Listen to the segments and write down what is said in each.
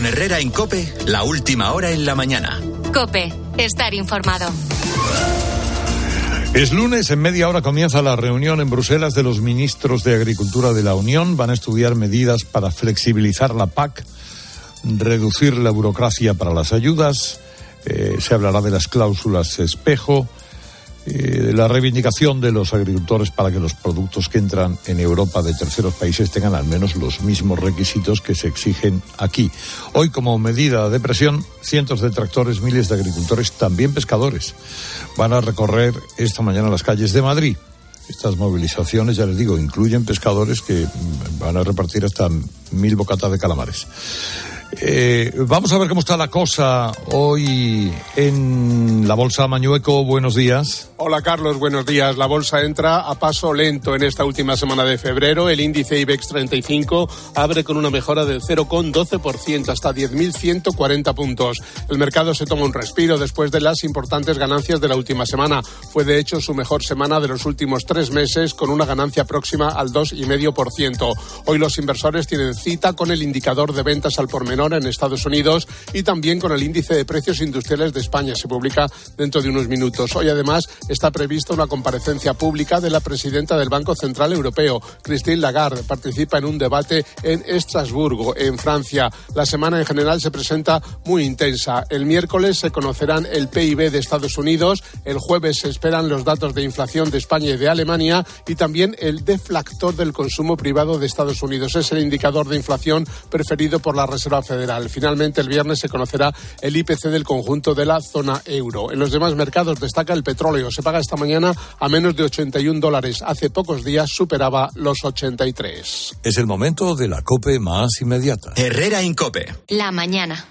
Con Herrera en Cope, la última hora en la mañana. Cope, estar informado. Es lunes, en media hora comienza la reunión en Bruselas de los ministros de Agricultura de la Unión. Van a estudiar medidas para flexibilizar la PAC, reducir la burocracia para las ayudas. Eh, se hablará de las cláusulas espejo eh, la reivindicación de los agricultores para que los productos que entran en Europa de terceros países tengan al menos los mismos requisitos que se exigen aquí. Hoy, como medida de presión, cientos de tractores, miles de agricultores, también pescadores, van a recorrer esta mañana las calles de Madrid. Estas movilizaciones, ya les digo, incluyen pescadores que van a repartir hasta mil bocatas de calamares. Eh, vamos a ver cómo está la cosa hoy en la Bolsa Mañueco. Buenos días. Hola Carlos, buenos días. La bolsa entra a paso lento en esta última semana de febrero. El índice IBEX 35 abre con una mejora del 0,12% hasta 10.140 puntos. El mercado se toma un respiro después de las importantes ganancias de la última semana. Fue de hecho su mejor semana de los últimos tres meses con una ganancia próxima al 2,5%. Hoy los inversores tienen cita con el indicador de ventas al por menor en Estados Unidos y también con el índice de precios industriales de España. Se publica dentro de unos minutos. Hoy además está prevista una comparecencia pública de la presidenta del Banco Central Europeo, Christine Lagarde. Participa en un debate en Estrasburgo, en Francia. La semana en general se presenta muy intensa. El miércoles se conocerán el PIB de Estados Unidos, el jueves se esperan los datos de inflación de España y de Alemania y también el deflactor del consumo privado de Estados Unidos. Es el indicador de inflación preferido por la Reserva Federal. Finalmente, el viernes se conocerá el IPC del conjunto de la zona euro. En los demás mercados destaca el petróleo se paga esta mañana a menos de 81 dólares. Hace pocos días superaba los 83. Es el momento de la COPE más inmediata. Herrera Incope. La mañana.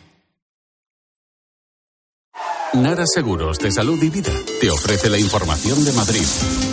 Nara Seguros de Salud y Vida te ofrece la información de Madrid.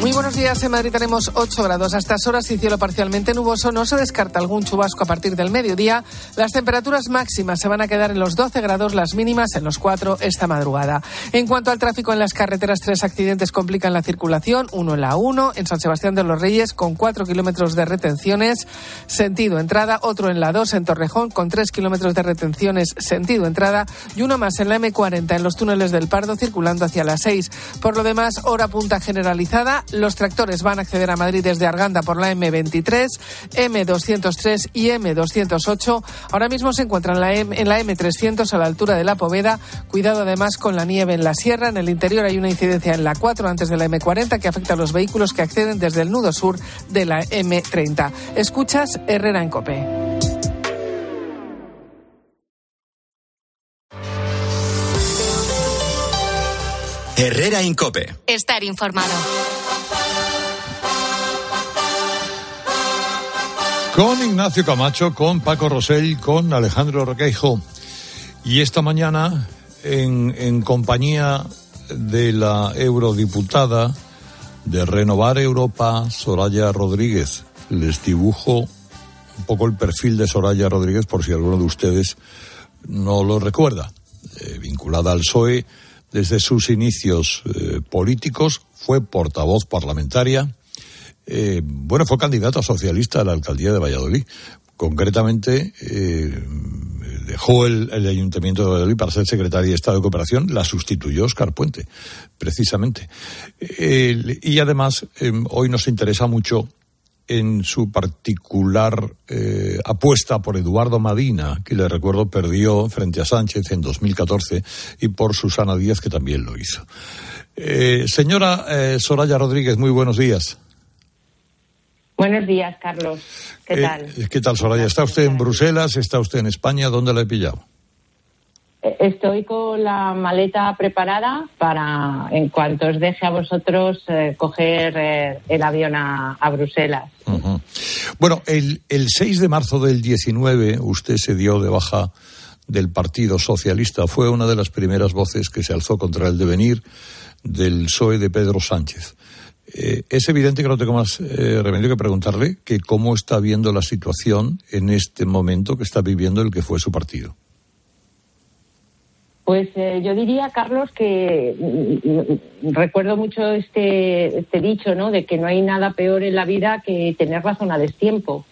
Muy buenos días. En Madrid tenemos 8 grados a estas horas y cielo parcialmente nuboso. No se descarta algún chubasco a partir del mediodía. Las temperaturas máximas se van a quedar en los 12 grados, las mínimas en los 4 esta madrugada. En cuanto al tráfico en las carreteras, tres accidentes complican la circulación. Uno en la 1, en San Sebastián de los Reyes, con 4 kilómetros de retenciones, sentido entrada. Otro en la 2, en Torrejón, con 3 kilómetros de retenciones, sentido entrada. Y uno más en la M40, en los túneles del Pardo, circulando hacia las 6. Por lo demás, hora punta generalizada los tractores van a acceder a Madrid desde Arganda por la M23, M203 y M208. Ahora mismo se encuentran en la, M, en la M300 a la altura de la Poveda. Cuidado además con la nieve en la sierra. En el interior hay una incidencia en la 4 antes de la M40 que afecta a los vehículos que acceden desde el nudo sur de la M30. Escuchas Herrera en Cope. Herrera Incope. Estar informado. Con Ignacio Camacho, con Paco Rosell, con Alejandro Requeijo. Y esta mañana, en, en compañía de la eurodiputada de Renovar Europa, Soraya Rodríguez, les dibujo un poco el perfil de Soraya Rodríguez por si alguno de ustedes no lo recuerda. Eh, vinculada al PSOE desde sus inicios eh, políticos, fue portavoz parlamentaria, eh, bueno, fue candidata socialista a la alcaldía de Valladolid. Concretamente, eh, dejó el, el, Ayuntamiento de Valladolid para ser secretaria de Estado de Cooperación, la sustituyó Oscar Puente, precisamente. Y además, eh, hoy nos interesa mucho en su particular eh, apuesta por Eduardo Madina, que le recuerdo perdió frente a Sánchez en 2014, y por Susana Díaz, que también lo hizo. Eh, señora eh, Soraya Rodríguez, muy buenos días. Buenos días, Carlos. ¿Qué tal? ¿Qué tal, Soraya? ¿Está usted en Bruselas? ¿Está usted en España? ¿Dónde la he pillado? Estoy con la maleta preparada para, en cuanto os deje a vosotros, eh, coger eh, el avión a, Bruselas. Bueno, el, el 6 de marzo del 19 usted se dio de baja del Partido Socialista. Fue una de las primeras voces que se alzó contra el devenir del PSOE de Pedro Sánchez. Eh, es evidente que no tengo más remedio que preguntarle que cómo está viendo la situación en este momento que está viviendo el que fue su partido. Pues eh, yo diría, Carlos, que mm, mm, recuerdo mucho este, este dicho, ¿no? De que no hay nada peor en la vida que tener razón a destiempo.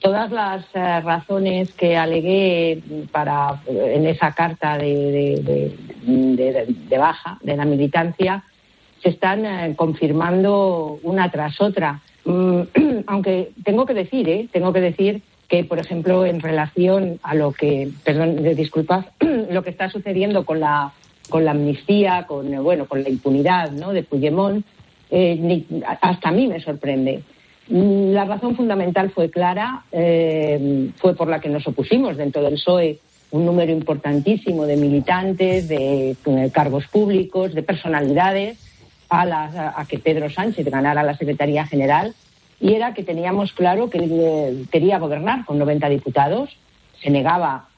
todas las eh, razones que alegué para en esa carta de, de, baja de la militancia se están eh, confirmando una tras otra. Mm, aunque tengo que decir, ¿eh? tengo que decir por ejemplo, en relación a lo que, perdón, disculpas, lo que está sucediendo con la con la amnistía, con bueno, con la impunidad, ¿no? De Puigdemont, eh, hasta a mí me sorprende. La razón fundamental fue clara, eh, fue por la que nos opusimos dentro del PSOE un número importantísimo de militantes, de, eh, cargos públicos, de personalidades a, a, que Pedro Sánchez ganara la Secretaría General y era que teníamos claro que él quería gobernar con 90 diputados, se negaba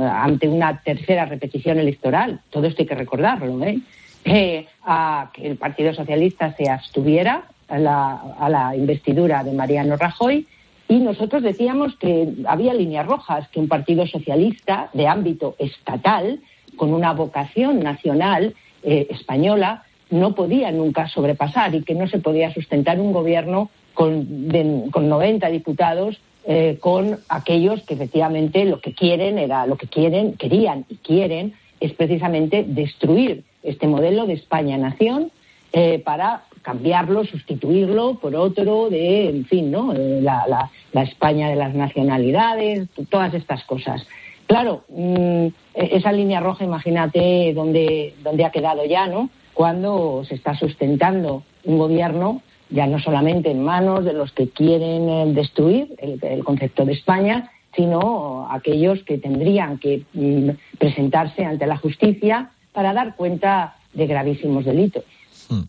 ante una tercera repetición electoral, todo esto hay que recordarlo, ¿eh? Eh, a que el Partido Socialista se abstuviera a la, investidura de Mariano Rajoy. Y nosotros decíamos que había líneas rojas, que un partido socialista de ámbito estatal, con una vocación nacional eh, española, no podía nunca sobrepasar y que no se podía sustentar un gobierno con, con 90 diputados eh, con aquellos que efectivamente lo que quieren era lo que quieren, querían y quieren es precisamente destruir este modelo de España nación eh, para cambiarlo, sustituirlo por otro de, en fin, ¿no? Eh, la, España de las nacionalidades, todas estas cosas. Claro, mm, e-, esa línea roja, imagínate dónde, dónde ha quedado ya, ¿no? Cuando se está sustentando un gobierno ya no solamente en manos de los que quieren eh, destruir el, concepto de España, sino aquellos que tendrían que mm, presentarse ante la justicia para dar cuenta de gravísimos delitos. Hmm.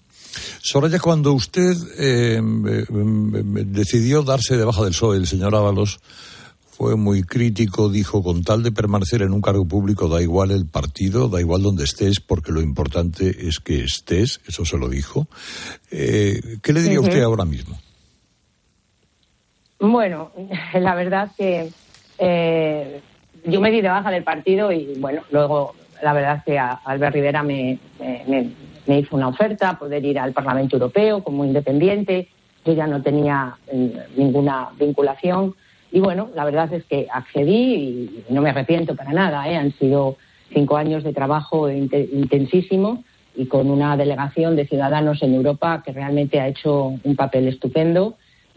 Soraya, cuando usted eh, decidió darse de baja del PSOE, el señor Ábalos, fue muy crítico, dijo, con tal de permanecer en un cargo público da igual el partido, da igual donde estés, porque lo importante es que estés, eso se lo dijo. Eh, ¿Qué le diría usted ahora mismo? Bueno, la verdad que eh, yo me di de baja del partido y bueno, luego la verdad que Albert Rivera me, me, hizo una oferta, poder ir al Parlamento Europeo como independiente. Yo ya no tenía eh, ninguna vinculación y bueno, la verdad es que accedí y no me arrepiento para nada. ¿eh? Han sido cinco años de trabajo intensísimo y con una delegación de ciudadanos en Europa que realmente ha hecho un papel estupendo.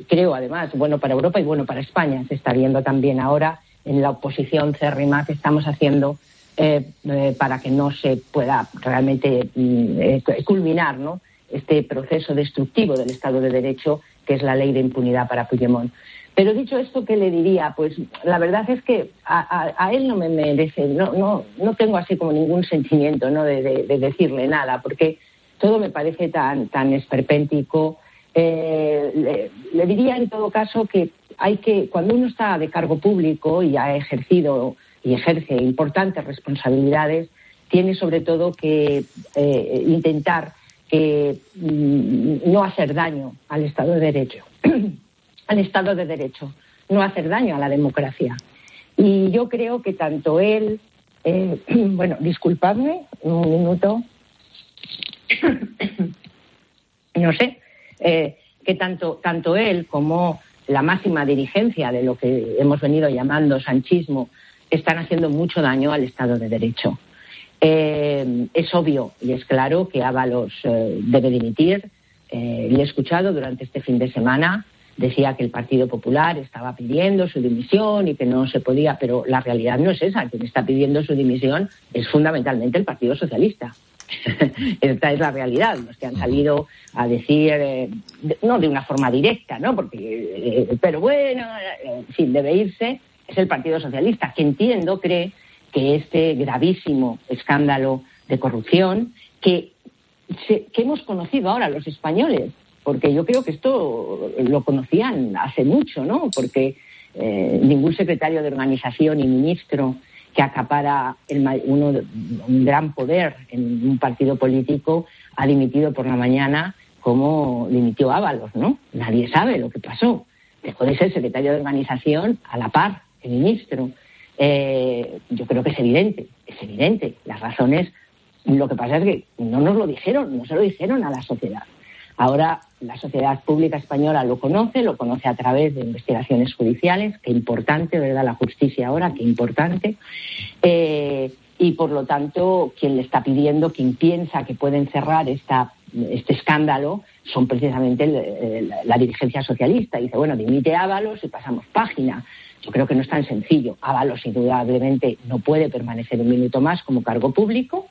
Creo, además, bueno para Europa y bueno para España. Se está viendo también ahora en la oposición cérrima que estamos haciendo eh, eh, para que no se pueda realmente mm, culminar ¿no? este proceso destructivo del Estado de Derecho que es la ley de impunidad para Puigdemont. Pero dicho esto, ¿qué le diría? Pues la verdad es que a, él no me merece, no, no, no tengo así como ningún sentimiento de, decirle nada, porque todo me parece tan, tan esperpéntico. Eh, le, diría en todo caso que hay que, cuando uno está de cargo público y ha ejercido y ejerce importantes responsabilidades, tiene sobre todo que eh, intentar que mm, no hacer daño al Estado de Derecho. al Estado de Derecho, no hacer daño a la democracia. Y yo creo que tanto él, eh, bueno, disculpadme un minuto, no sé, eh, que tanto, tanto él como la máxima dirigencia de lo que hemos venido llamando sanchismo están haciendo mucho daño al Estado de Derecho. Eh, es obvio y es claro que Ábalos debe dimitir. le he escuchado durante este fin de semana decía que el Partido Popular estaba pidiendo su dimisión y que no se podía, pero la realidad no es esa. Quien está pidiendo su dimisión es fundamentalmente el Partido Socialista. Esta es la realidad. Los que han salido a decir, eh, no de una forma directa, ¿no? Porque, eh, pero bueno, eh, en fin, debe irse, es el Partido Socialista, que entiendo cree que este gravísimo escándalo de corrupción que, que hemos conocido ahora los españoles porque yo creo que esto lo conocían hace mucho, ¿no? Porque eh, ningún secretario de organización y ministro que acapara uno, un gran poder en un partido político ha dimitido por la mañana como dimitió Ábalos, ¿no? Nadie sabe lo que pasó. Dejó de ser secretario de organización a la par que ministro. Eh, yo creo que es evidente, es evidente. Las razones, lo que pasa es que no nos lo dijeron, no se lo dijeron a la sociedad. Ahora la sociedad pública española lo conoce, lo conoce a través de investigaciones judiciales, qué importante, ¿verdad? La justicia ahora, qué importante. Eh, y por lo tanto, quien le está pidiendo, quien piensa que pueden cerrar esta, este escándalo, son precisamente la, dirigencia socialista. Dice, bueno, dimite Ábalos y pasamos página. Yo creo que no es tan sencillo. Ábalos, indudablemente, no puede permanecer un minuto más como cargo público,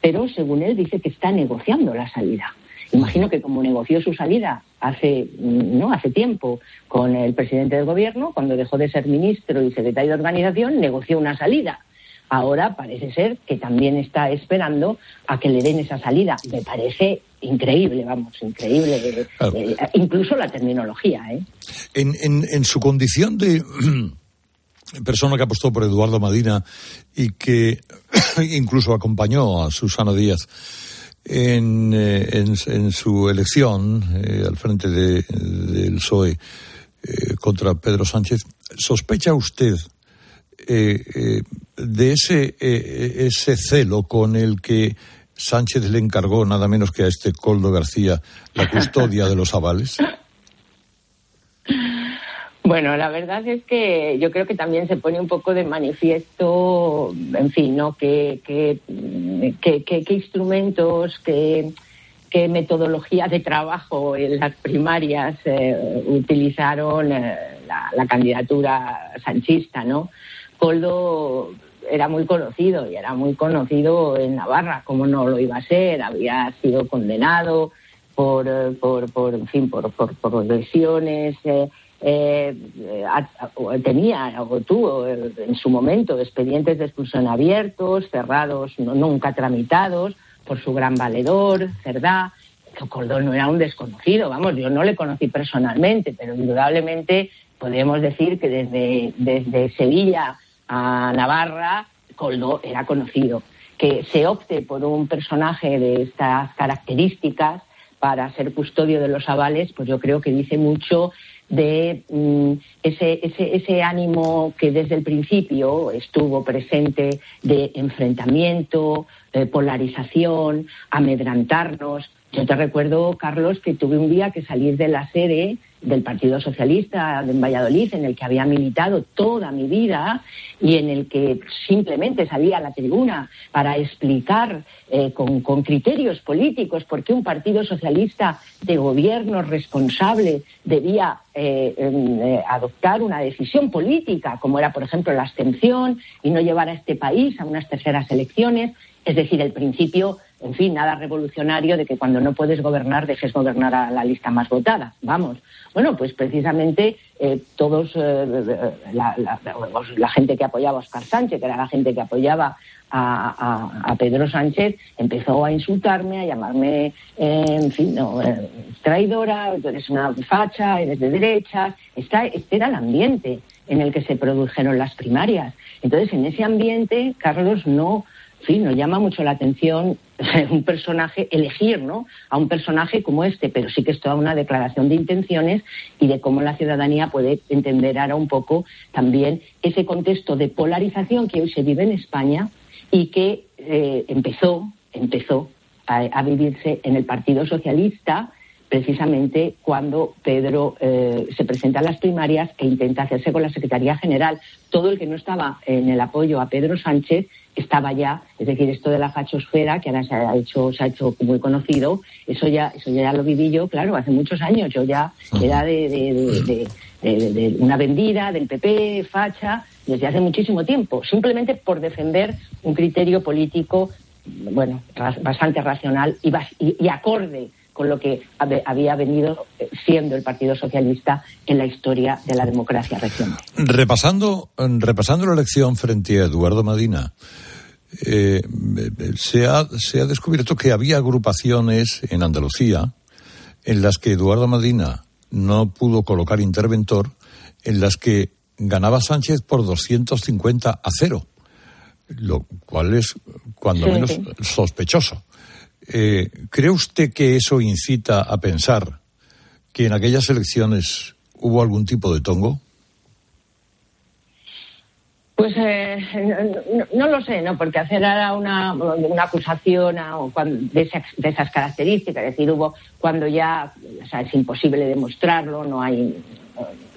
pero según él dice que está negociando la salida. Imagino que como negoció su salida hace, no hace tiempo con el presidente del gobierno, cuando dejó de ser ministro y secretario de organización, negoció una salida. Ahora parece ser que también está esperando a que le den esa salida. Me parece increíble, vamos, increíble. Eh, eh, incluso la terminología. ¿eh? En, en, en su condición de persona que apostó por Eduardo Madina y que incluso acompañó a Susana Díaz en, eh, en, su elección eh, al frente del de, PSOE eh, contra Pedro Sánchez, ¿sospecha usted de ese, ese celo con el que Sánchez le encargó nada menos que a este Coldo García la custodia de los avales? Bueno, la verdad es que yo creo que también se pone un poco de manifiesto, en fin, ¿no? ¿Qué, qué, instrumentos, qué, metodología de trabajo en las primarias eh, utilizaron eh, la, candidatura sanchista, ¿no? Coldo era muy conocido y era muy conocido en Navarra, como no lo iba a ser, había sido condenado por, eh, por, por en fin, por, por, por lesiones tenía o tuvo eh, en su momento expedientes de expulsión abiertos, cerrados, nunca tramitados, por su gran valedor, verdad. Cordón no era un desconocido, vamos, yo no le conocí personalmente, pero indudablemente podemos decir que desde, desde Sevilla a Navarra, Coldo era conocido. Que se opte por un personaje de estas características para ser custodio de los avales, pues yo creo que dice mucho de mm, ese, ese, ese ánimo que desde el principio estuvo presente de enfrentamiento, polarización, amedrantarnos. Yo te recuerdo, Carlos, que tuve un día que salir de la sede del Partido Socialista en Valladolid, en el que había militado toda mi vida y en el que simplemente salía a la tribuna para explicar eh, con, criterios políticos por qué un Partido Socialista de gobierno responsable debía eh, em, eh, adoptar una decisión política, como era, por ejemplo, la abstención y no llevar a este país a unas terceras elecciones. Es decir, el principio en fin, nada revolucionario de que cuando no puedes gobernar dejes gobernar a la lista más votada. Vamos. Bueno, pues precisamente eh, todos, eh, la, gente que apoyaba a Oscar Sánchez, que era la gente que apoyaba a, Pedro Sánchez, empezó a insultarme, a llamarme, eh, en fin, no, traidora, eres una facha, eres de derechas. este era el ambiente en el que se produjeron las primarias. Entonces, en ese ambiente, Carlos no sí, nos llama mucho la atención un personaje, elegir ¿no? a un personaje como este, pero sí que es toda una declaración de intenciones y de cómo la ciudadanía puede entender ahora un poco también ese contexto de polarización que hoy se vive en España y que eh, empezó, empezó a, vivirse en el Partido Socialista precisamente cuando Pedro eh, se presenta a las primarias e intenta hacerse con la Secretaría General. Todo el que no estaba en el apoyo a Pedro Sánchez estaba ya, es decir, esto de la fachosfera, que ahora se ha hecho, se ha hecho muy conocido, eso ya, eso ya lo viví yo, claro, hace muchos años. Yo ya era de, una vendida del PP, facha, desde hace muchísimo tiempo, simplemente por defender un criterio político, bueno, bastante racional y, y acorde con lo que había venido siendo el Partido Socialista en la historia de la democracia regional. Repasando, repasando la elección frente a Eduardo Madina, eh, se, ha, se ha descubierto que había agrupaciones en Andalucía en las que Eduardo Madina no pudo colocar interventor, en las que ganaba Sánchez por 250 a cero, lo cual es cuando menos sospechoso. Eh, ¿Cree usted que eso incita a pensar que en aquellas elecciones hubo algún tipo de tongo? Pues eh, no, lo sé, ¿no? Porque hacer ahora una, una acusación de, esas, características, es decir, hubo cuando ya es imposible demostrarlo, no hay,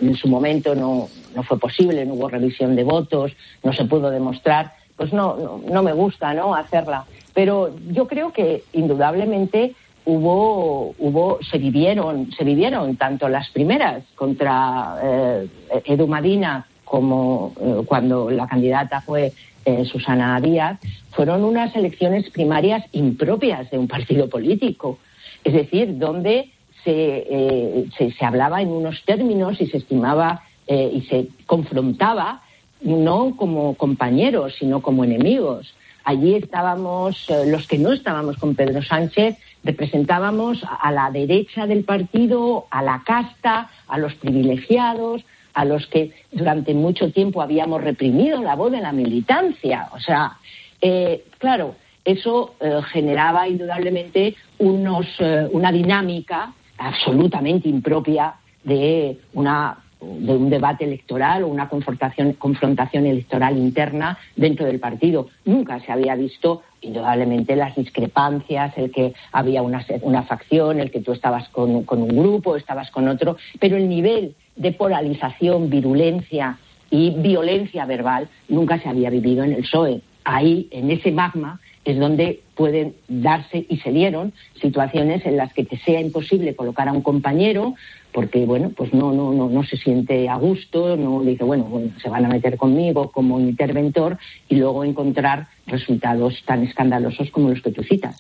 en su momento no, no fue posible, no hubo revisión de votos, no se pudo demostrar, pues no, no me gusta, ¿no? Hacerla. Pero yo creo que indudablemente hubo, hubo, se vivieron, se vivieron tanto las primeras contra eh, Edu Madina como eh, cuando la candidata fue eh, Susana Díaz, fueron unas elecciones primarias impropias de un partido político. Es decir, donde se, eh, se, hablaba en unos términos y se estimaba y se confrontaba no como compañeros, sino como enemigos. Allí estábamos, los que no estábamos con Pedro Sánchez, representábamos a la derecha del partido, a la casta, a los privilegiados, a los que durante mucho tiempo habíamos reprimido la voz de la militancia. O sea, eh, claro, eso eh, generaba indudablemente unos, eh, una dinámica absolutamente impropia de una de un debate electoral o una confrontación, confrontación electoral interna dentro del partido. Nunca se había visto, indudablemente, las discrepancias, el que había una, una facción, el que tú estabas con, con un grupo, estabas con otro, pero el nivel de polarización, virulencia y violencia verbal nunca se había vivido en el PSOE. Ahí, en ese magma, es donde pueden darse y se dieron situaciones en las que te sea imposible colocar a un compañero porque bueno pues no no no no se siente a gusto no dice bueno, bueno se van a meter conmigo como interventor y luego encontrar resultados tan escandalosos como los que tú citas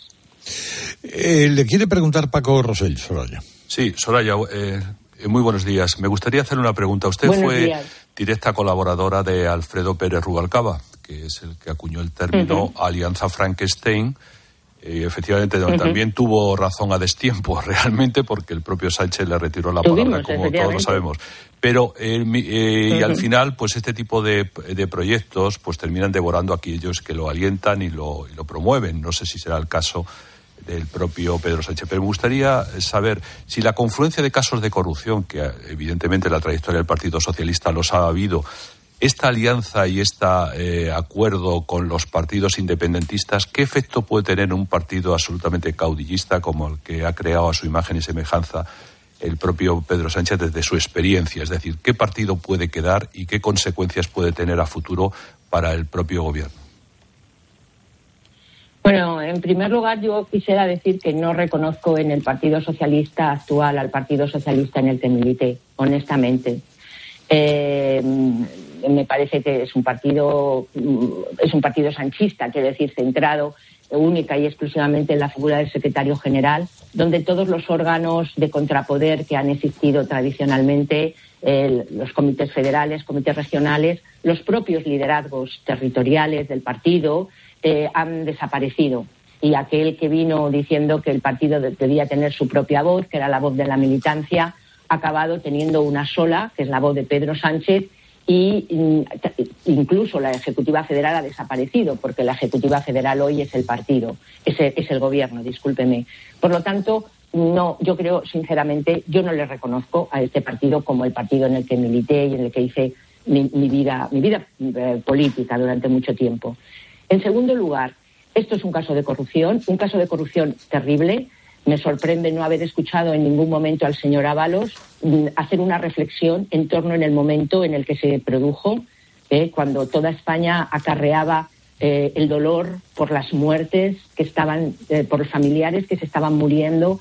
eh, le quiere preguntar Paco Rosell Soraya sí Soraya eh, muy buenos días. Me gustaría hacer una pregunta. Usted fue directa colaboradora de Alfredo Pérez Rubalcaba, que es el que acuñó el término Alianza Frankenstein. Y efectivamente, también tuvo razón a destiempo, realmente, porque el propio Sánchez le retiró la palabra, como todos lo sabemos. Pero, eh, eh, y al final, pues este tipo de, proyectos, pues terminan devorando a aquellos que lo alientan y lo, y lo promueven. No sé si será el caso del propio Pedro Sánchez. Pero me gustaría saber si la confluencia de casos de corrupción, que evidentemente la trayectoria del Partido Socialista los ha habido, esta alianza y este acuerdo con los partidos independentistas, ¿qué efecto puede tener en un partido absolutamente caudillista como el que ha creado a su imagen y semejanza el propio Pedro Sánchez desde su experiencia? Es decir, ¿qué partido puede quedar y qué consecuencias puede tener a futuro para el propio gobierno? Bueno, en primer lugar yo quisiera decir que no reconozco en el Partido Socialista actual al Partido Socialista en el que milité, honestamente. Eh, me parece que es un partido es un partido sanchista, quiero decir, centrado única y exclusivamente en la figura del secretario general, donde todos los órganos de contrapoder que han existido tradicionalmente, los comités federales, comités regionales, los propios liderazgos territoriales del partido, eh, han desaparecido. Y aquel que vino diciendo que el partido debía tener su propia voz, que era la voz de la militancia, ha acabado teniendo una sola, que es la voz de Pedro Sánchez, y mm, incluso la Ejecutiva Federal ha desaparecido, porque la Ejecutiva Federal hoy es el partido, es el, es el gobierno, discúlpeme. Por lo tanto, no, yo creo, sinceramente, yo no le reconozco a este partido como el partido en el que milité y en el que hice mi, vida, mi vida eh, política durante mucho tiempo. En segundo lugar, esto es un caso de corrupción, un caso de corrupción terrible. Me sorprende no haber escuchado en ningún momento al señor Ábalos mm, hacer una reflexión en torno en el momento en el que se produjo, eh, cuando toda España acarreaba eh, el dolor por las muertes que estaban, eh, por los familiares que se estaban muriendo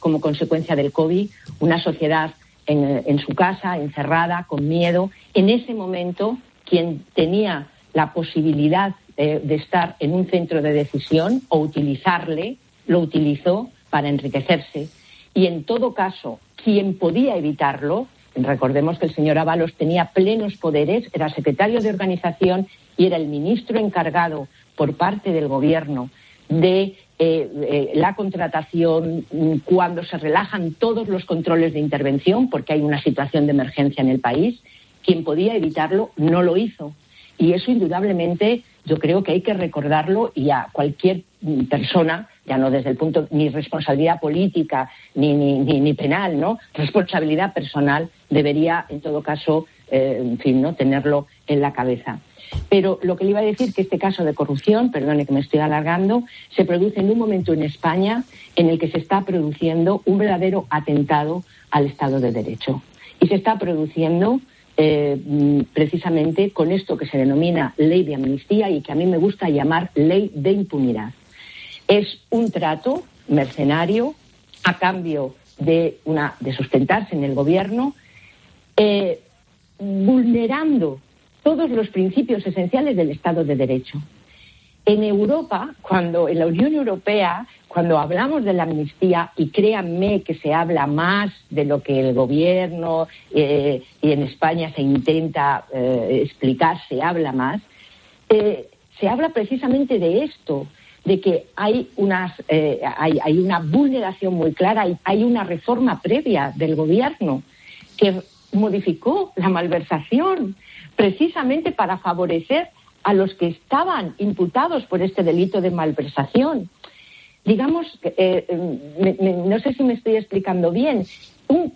como consecuencia del COVID, una sociedad en su casa, encerrada, con miedo. En ese momento, quien tenía la posibilidad de estar en un centro de decisión o utilizarle, lo utilizó para enriquecerse. Y en todo caso, quien podía evitarlo, recordemos que el señor Ábalos tenía plenos poderes, era secretario de organización y era el ministro encargado por parte del gobierno de eh, eh, la contratación cuando se relajan todos los controles de intervención, porque hay una situación de emergencia en el país. Quien podía evitarlo no lo hizo. Y eso indudablemente yo creo que hay que recordarlo y a cualquier persona, ya no desde el punto ni responsabilidad política ni, ni, penal, ¿no? Responsabilidad personal debería, en todo caso, eh, en fin, no tenerlo en la cabeza. Pero lo que le iba a decir que este caso de corrupción, perdone que me estoy alargando, se produce en un momento en España en el que se está produciendo un verdadero atentado al Estado de Derecho. Y se está produciendo eh, precisamente con esto que se denomina ley de amnistía y que a mí me gusta llamar ley de impunidad. Es un trato mercenario a cambio de, una, de sustentarse en el gobierno, eh, vulnerando todos los principios esenciales del Estado de Derecho. En Europa, cuando en la Unión Europea, cuando hablamos de la amnistía, y créanme que se habla más de lo que el gobierno eh, y en España se intenta eh, explicar, se habla más, se habla precisamente de esto, de que hay, unas, hay, hay, una vulneración muy clara, y hay una reforma previa del gobierno que modificó la malversación precisamente para favorecer a los que estaban imputados por este delito de malversación. Digamos, eh, no sé si me estoy explicando bien, un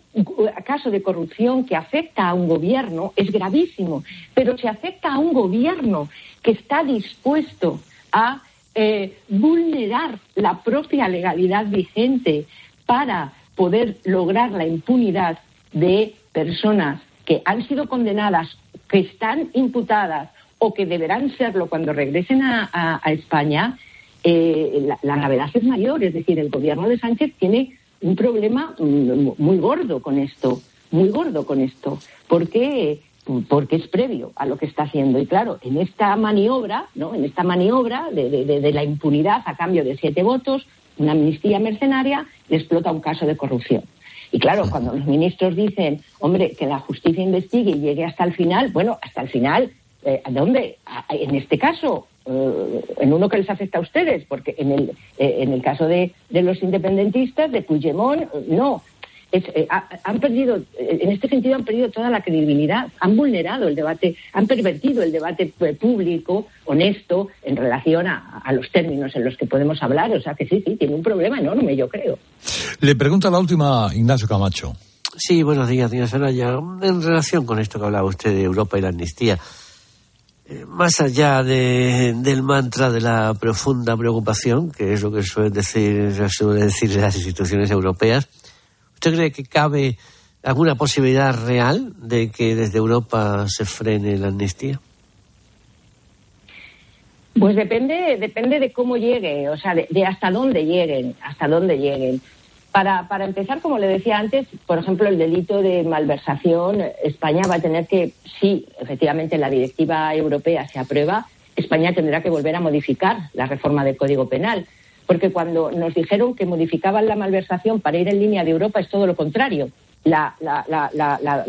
caso de corrupción que afecta a un gobierno es gravísimo, pero si afecta a un gobierno que está dispuesto a eh, vulnerar la propia legalidad vigente para poder lograr la impunidad de personas que han sido condenadas que están imputadas o que deberán serlo cuando regresen a, España, eh, la, gravedad es mayor. Es decir, el gobierno de Sánchez tiene un problema muy gordo con esto, muy gordo con esto, porque porque es previo a lo que está haciendo. Y claro, en esta maniobra, ¿no? En esta maniobra de, la impunidad a cambio de siete votos, una amnistía mercenaria, explota un caso de corrupción. Y claro, cuando los ministros dicen, hombre, que la justicia investigue y llegue hasta el final, bueno, hasta el final, eh, ¿a dónde? En este caso, eh, en uno que les afecta a ustedes, porque en el, eh, en el caso de, de los independentistas, de Puigdemont, no. Eh, han perdido, eh, en este sentido han perdido toda la credibilidad, han vulnerado el debate, han pervertido el debate eh, público, honesto, en relación a, los términos en los que podemos hablar. O sea que sí, sí, tiene un problema enorme, yo creo. Le pregunta la última Ignacio Camacho. Sí, buenos días, señora Soraya. En relación con esto que hablaba usted de Europa y la amnistía, más allá del mantra de la profunda preocupación, que es lo que suelen decir, suelen decir las instituciones europeas, ¿Usted cree que cabe alguna posibilidad real de que desde Europa se frene la amnistía? Pues depende, depende de cómo llegue, o sea, de, hasta dónde lleguen, hasta dónde lleguen. Para, para, empezar, como le decía antes, por ejemplo, el delito de malversación, España va a tener que, si efectivamente la directiva europea se aprueba, España tendrá que volver a modificar la reforma del Código Penal porque cuando nos dijeron que modificaban la malversación para ir en línea de Europa es todo lo contrario. La,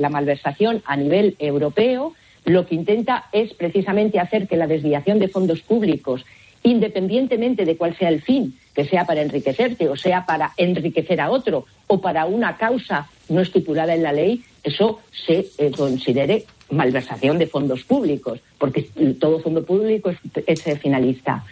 malversación a nivel europeo lo que intenta es precisamente hacer que la desviación de fondos públicos, independientemente de cuál sea el fin, que sea para enriquecerte o sea para enriquecer a otro o para una causa no estipulada en la ley, eso se eh, considere malversación de fondos públicos, porque todo fondo público es finalista.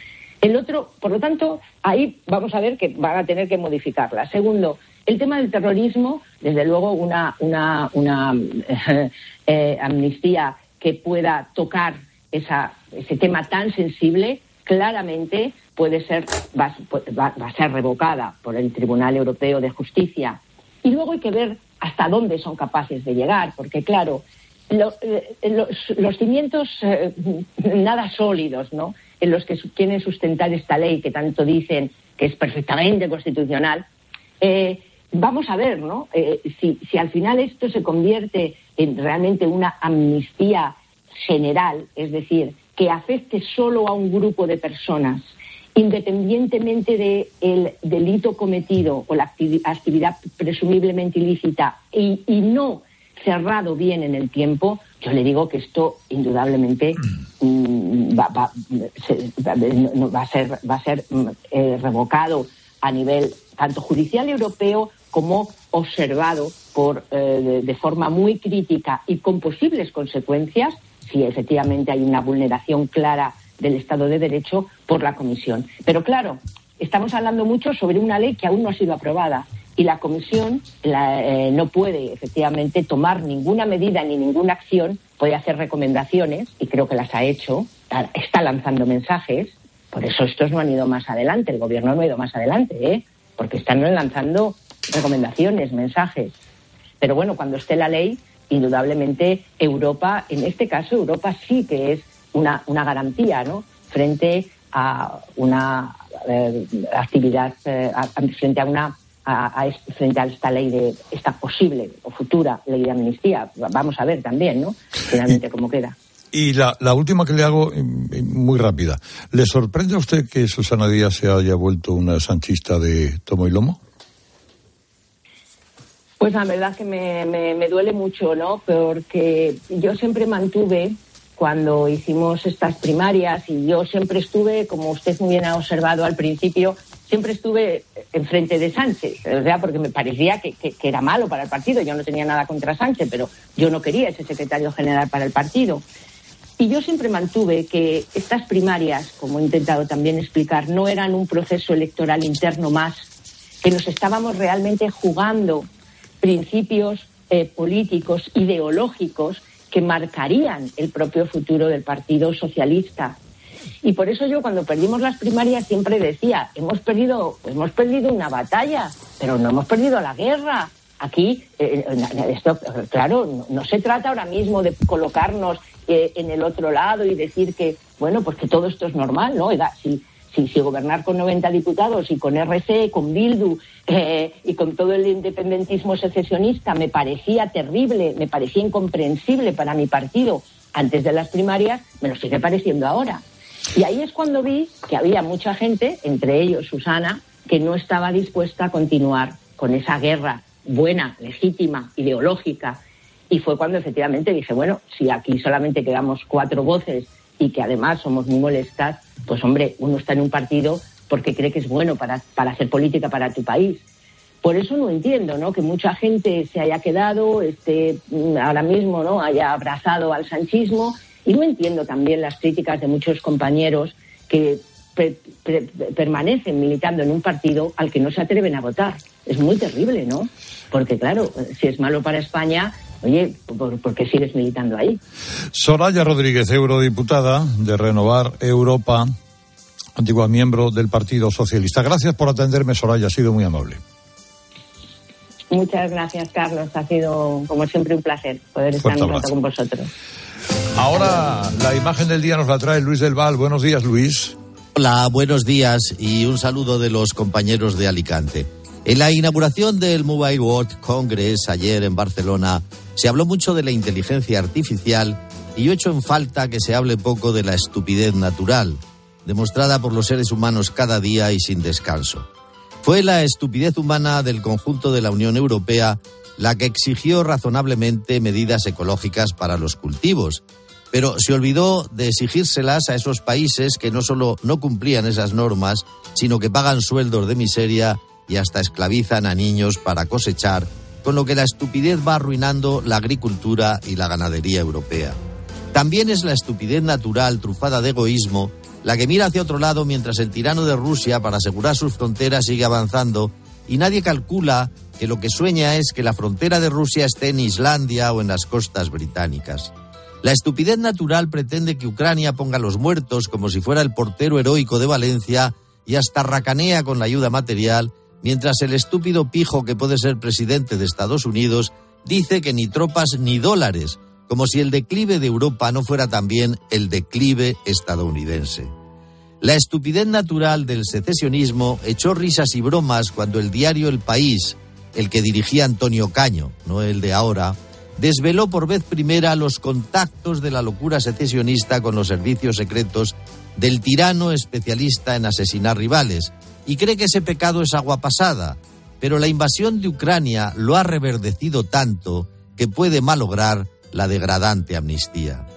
El otro, por lo tanto, ahí vamos a ver que van a tener que modificarla. Segundo, el tema del terrorismo, desde luego una, una, una eh, amnistía que pueda tocar esa, ese tema tan sensible, claramente puede ser, va, a ser revocada por el Tribunal Europeo de Justicia. Y luego hay que ver hasta dónde son capaces de llegar, porque claro, eh, los, cimientos eh, nada sólidos, ¿no? en los que quieren sustentar esta ley que tanto dicen que es perfectamente constitucional, eh, vamos a ver, ¿no? Eh, si, al final esto se convierte en realmente una amnistía general, es decir, que afecte solo a un grupo de personas, independientemente del delito cometido o la actividad presumiblemente ilícita, y, y no cerrado bien en el tiempo, yo le digo que esto indudablemente mm, va, a ser, mm, eh, revocado a nivel tanto judicial europeo como observado por, eh, de, forma muy crítica y con posibles consecuencias si efectivamente hay una vulneración clara del Estado de Derecho por la Comisión. Pero claro, estamos hablando mucho sobre una ley que aún no ha sido aprobada y la Comisión eh, no puede efectivamente tomar ninguna medida ni ninguna acción, puede hacer recomendaciones y creo que las ha hecho, está lanzando mensajes, por eso estos no han ido más adelante, el Gobierno no ha ido más adelante, ¿eh? porque están lanzando recomendaciones, mensajes. Pero bueno, cuando esté la ley, indudablemente Europa, en este caso Europa sí que es una, una garantía, ¿no? Frente a una eh, actividad, eh, frente a una a, frente a esta ley de esta posible o futura ley de amnistía. Vamos a ver también, ¿no? Finalmente cómo queda. Y la, la, última que le hago, muy rápida. ¿Le sorprende a usted que Susana Díaz se haya vuelto una sanchista de tomo y lomo? Pues la verdad que me, me, duele mucho, ¿no? Porque yo siempre mantuve, cuando hicimos estas primarias, y yo siempre estuve, como usted muy bien ha observado al principio, siempre estuve enfrente de Sánchez, o sea, porque me parecía que, era malo para el partido. Yo no tenía nada contra Sánchez, pero yo no quería ese secretario general para el partido. Y yo siempre mantuve que estas primarias, como he intentado también explicar, no eran un proceso electoral interno más, que nos estábamos realmente jugando principios eh, políticos, ideológicos, que marcarían el propio futuro del Partido Socialista. Y por eso yo cuando perdimos las primarias siempre decía, hemos perdido, hemos perdido una batalla, pero no hemos perdido la guerra. Aquí, eh, eh, esto, claro, no, se trata ahora mismo de colocarnos en el otro lado y decir que, bueno, pues que todo esto es normal, ¿no? Oiga, si, si, gobernar con 90 diputados y con RC, con Bildu eh, y con todo el independentismo secesionista me parecía terrible, me parecía incomprensible para mi partido antes de las primarias, me lo sigue pareciendo ahora. Y ahí es cuando vi que había mucha gente, entre ellos Susana, que no estaba dispuesta a continuar con esa guerra buena, legítima, ideológica. Y fue cuando efectivamente dije, bueno, si aquí solamente quedamos cuatro voces y que además somos muy molestas, pues hombre, uno está en un partido porque cree que es bueno para, para hacer política para tu país. Por eso no entiendo, ¿no? Que mucha gente se haya quedado, este, ahora mismo, ¿no? Haya abrazado al sanchismo y no entiendo también las críticas de muchos compañeros que permanecen militando en un partido al que no se atreven a votar. Es muy terrible, ¿no? Porque claro, si es malo para España, Oye, ¿por, qué sigues militando ahí? Soraya Rodríguez, eurodiputada de Renovar Europa, antigua miembro del Partido Socialista. Gracias por atenderme, Soraya, ha sido muy amable. Muchas gracias, Carlos. Ha sido, como siempre, un placer poder estar en con vosotros. Ahora, la imagen del día nos la trae Luis del Val. Buenos días, Luis. Hola, buenos días y un saludo de los compañeros de Alicante. En la inauguración del Mobile World Congress ayer en Barcelona, se habló mucho de la inteligencia artificial y yo echo en falta que se hable poco de la estupidez natural, demostrada por los seres humanos cada día y sin descanso. Fue la estupidez humana del conjunto de la Unión Europea la que exigió razonablemente medidas ecológicas para los cultivos, pero se olvidó de exigírselas a esos países que no solo no cumplían esas normas, sino que pagan sueldos de miseria y hasta esclavizan a niños para cosechar con lo que la estupidez va arruinando la agricultura y la ganadería europea. También es la estupidez natural, trufada de egoísmo, la que mira hacia otro lado mientras el tirano de Rusia, para asegurar sus fronteras, sigue avanzando y nadie calcula que lo que sueña es que la frontera de Rusia esté en Islandia o en las costas británicas. La estupidez natural pretende que Ucrania ponga los muertos como si fuera el portero heroico de Valencia y hasta racanea con la ayuda material mientras el estúpido pijo que puede ser presidente de Estados Unidos dice que ni tropas ni dólares, como si el declive de Europa no fuera también el declive estadounidense. La estupidez natural del secesionismo echó risas y bromas cuando el diario El País, el que dirigía Antonio Caño, no el de ahora, desveló por vez primera los contactos de la locura secesionista con los servicios secretos del tirano especialista en asesinar rivales, y cree que ese pecado es agua pasada, pero la invasión de Ucrania lo ha reverdecido tanto que puede malograr la degradante amnistía.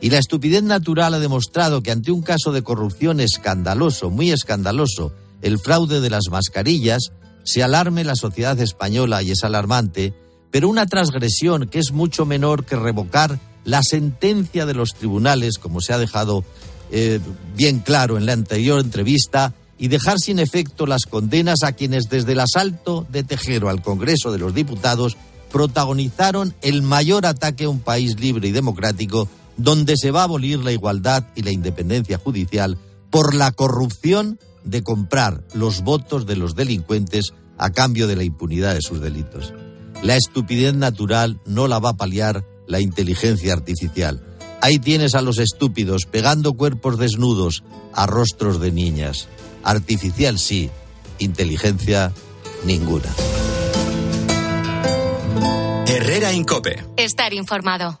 Y la estupidez natural ha demostrado que ante un caso de corrupción escandaloso, muy escandaloso, el fraude de las mascarillas, se alarme la sociedad española y es alarmante, pero una transgresión que es mucho menor que revocar la sentencia de los tribunales, como se ha dejado eh, bien claro en la anterior entrevista, y dejar sin efecto las condenas a quienes desde el asalto de Tejero al Congreso de los Diputados protagonizaron el mayor ataque a un país libre y democrático donde se va a abolir la igualdad y la independencia judicial por la corrupción de comprar los votos de los delincuentes a cambio de la impunidad de sus delitos. La estupidez natural no la va a paliar la inteligencia artificial. Ahí tienes a los estúpidos pegando cuerpos desnudos a rostros de niñas. Artificial sí, inteligencia ninguna. Herrera Incope. Estar informado.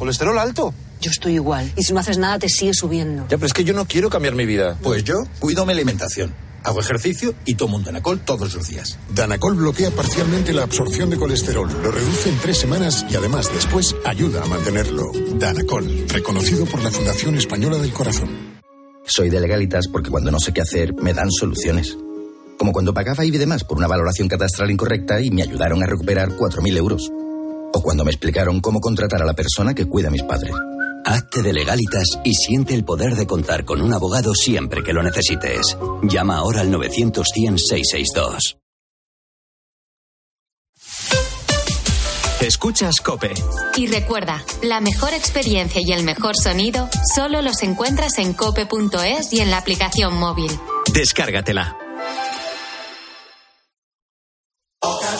colesterol alto. Yo estoy igual. Y si no haces nada, te sigue subiendo. Ya, pero es que yo no quiero cambiar mi vida. Pues yo cuido mi alimentación. Hago ejercicio y tomo un Danacol todos los días. Danacol bloquea parcialmente la absorción de colesterol, lo reduce en tres semanas y además después ayuda a mantenerlo. Danacol, reconocido por la Fundación Española del Corazón. Soy de legalitas porque cuando no sé qué hacer me dan soluciones. Como cuando pagaba IBI de más por una valoración catastral incorrecta y me ayudaron a recuperar 4.000 euros. O cuando me explicaron cómo contratar a la persona que cuida a mis padres. Hazte de legalitas y siente el poder de contar con un abogado siempre que lo necesites. Llama ahora al 900 662 Escuchas Cope. Y recuerda, la mejor experiencia y el mejor sonido solo los encuentras en cope.es y en la aplicación móvil. Descárgatela.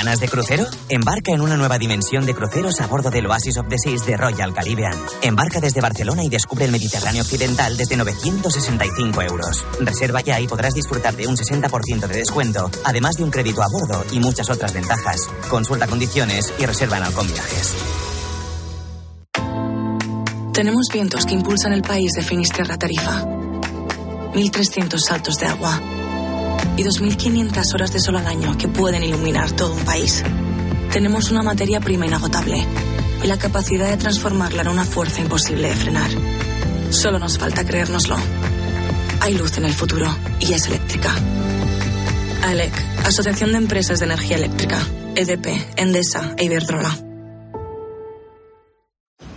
¿Ganas de crucero? Embarca en una nueva dimensión de cruceros a bordo del Oasis of the Seas de Royal Caribbean. Embarca desde Barcelona y descubre el Mediterráneo Occidental desde 965 euros. Reserva ya y podrás disfrutar de un 60% de descuento, además de un crédito a bordo y muchas otras ventajas. Consulta condiciones y reserva en Alcon Viajes. Tenemos vientos que impulsan el país de Finisterra Tarifa. 1.300 saltos de agua y 2.500 horas de sol al año que pueden iluminar todo un país. Tenemos una materia prima inagotable y la capacidad de transformarla en una fuerza imposible de frenar. Solo nos falta creérnoslo. Hay luz en el futuro y es eléctrica. ALEC, Asociación de Empresas de Energía Eléctrica, EDP, Endesa e Iberdrola.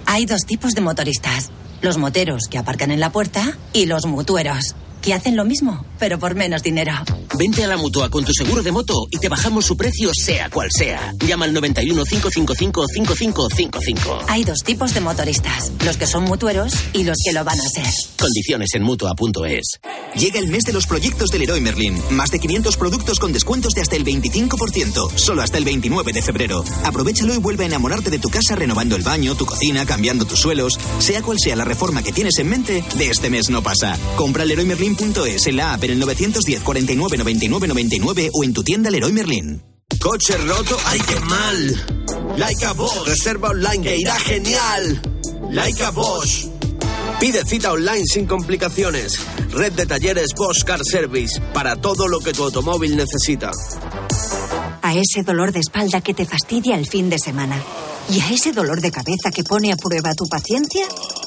Hay dos tipos de motoristas. Los moteros que aparcan en la puerta y los mutueros que hacen lo mismo, pero por menos dinero. Vente a la mutua con tu seguro de moto y te bajamos su precio, sea cual sea. Llama al 91 555 5555. Hay dos tipos de motoristas: los que son mutueros y los que lo van a ser. Condiciones en mutua.es. Llega el mes de los proyectos del Leroy Merlin. Más de 500 productos con descuentos de hasta el 25%. Solo hasta el 29 de febrero. Aprovechalo y vuelve a enamorarte de tu casa renovando el baño, tu cocina, cambiando tus suelos. Sea cual sea la reforma que tienes en mente, de este mes no pasa. Compra Leroy Merlin Merlin.es en la app en el 910 49 99 99 o en tu tienda Leroy Merlin. Coche roto, ¡ay qué mal! Laika Bosch, reserva online que irá genial. Laika Bosch. Pide cita online sin complicaciones. Red de talleres Bosch Car Service para todo lo que tu automóvil necesita. A ese dolor de espalda que te fastidia el fin de semana. Y a ese dolor de cabeza que pone a prueba tu paciencia,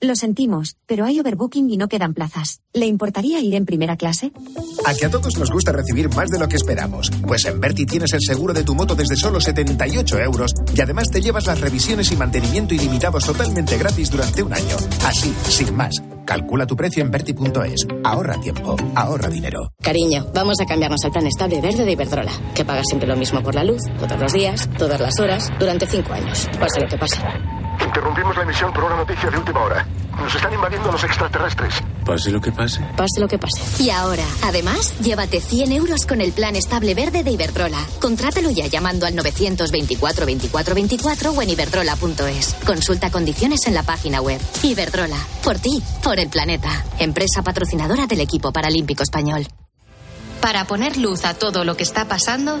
Lo sentimos, pero hay overbooking y no quedan plazas. ¿Le importaría ir en primera clase? A que a todos nos gusta recibir más de lo que esperamos. Pues en Berti tienes el seguro de tu moto desde solo 78 euros y además te llevas las revisiones y mantenimiento ilimitados totalmente gratis durante un año. Así, sin más. Calcula tu precio en Berti.es. Ahorra tiempo, ahorra dinero. Cariño, vamos a cambiarnos al plan estable verde de Iberdrola, que paga siempre lo mismo por la luz, todos los días, todas las horas, durante cinco años. Pase lo que pase. Interrumpimos la emisión por una noticia de última hora. Nos están invadiendo los extraterrestres. Pase lo que pase. Pase lo que pase. Y ahora, además, llévate 100 euros con el plan estable verde de Iberdrola. Contrátalo ya llamando al 924 24 24 o en iberdrola.es. Consulta condiciones en la página web. Iberdrola. Por ti, por el planeta. Empresa patrocinadora del equipo paralímpico español. Para poner luz a todo lo que está pasando,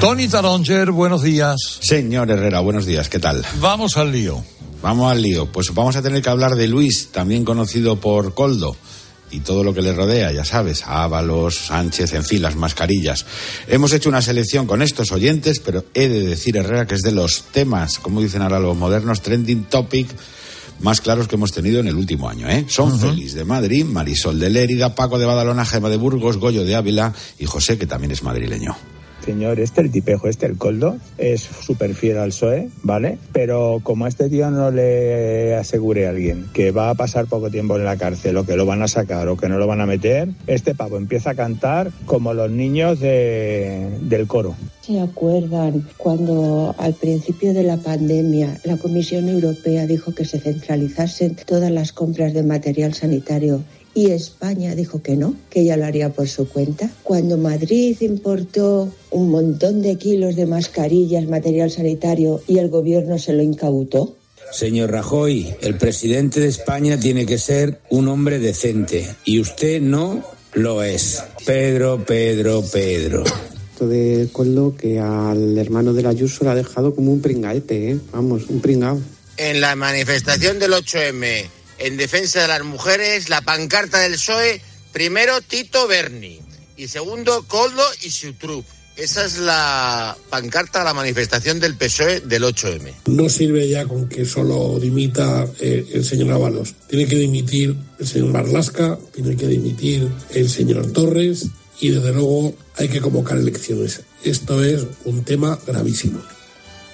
Tony Taronger, buenos días. Señor Herrera, buenos días, ¿qué tal? Vamos al lío. Vamos al lío. Pues vamos a tener que hablar de Luis, también conocido por Coldo, y todo lo que le rodea, ya sabes, Ábalos, Sánchez, en fin, las mascarillas. Hemos hecho una selección con estos oyentes, pero he de decir, Herrera, que es de los temas, como dicen ahora los modernos, trending topic más claros que hemos tenido en el último año. ¿eh? Son Félix de Madrid, Marisol de Lérida, Paco de Badalona, Gema de Burgos, Goyo de Ávila y José, que también es madrileño. Señor, este el tipejo, este el coldo, es súper fiel al PSOE, ¿vale? Pero como a este tío no le asegure a alguien que va a pasar poco tiempo en la cárcel o que lo van a sacar o que no lo van a meter, este pavo empieza a cantar como los niños de, del coro. ¿Se acuerdan cuando al principio de la pandemia la Comisión Europea dijo que se centralizasen todas las compras de material sanitario y España dijo que no, que ella lo haría por su cuenta? Cuando Madrid importó un montón de kilos de mascarillas, material sanitario y el gobierno se lo incautó. Señor Rajoy, el presidente de España tiene que ser un hombre decente y usted no lo es. Pedro, Pedro, Pedro. de Coldo que al hermano del Ayuso le ha dejado como un pringaete, ¿eh? Vamos, un pringao. En la manifestación del 8M en defensa de las mujeres, la pancarta del PSOE, primero Tito Berni y segundo Coldo y Siutrup. Esa es la pancarta, la manifestación del PSOE del 8M. No sirve ya con que solo dimita eh, el señor Ábalos. Tiene que dimitir el señor Marlasca, tiene que dimitir el señor Torres y desde luego hay que convocar elecciones. Esto es un tema gravísimo.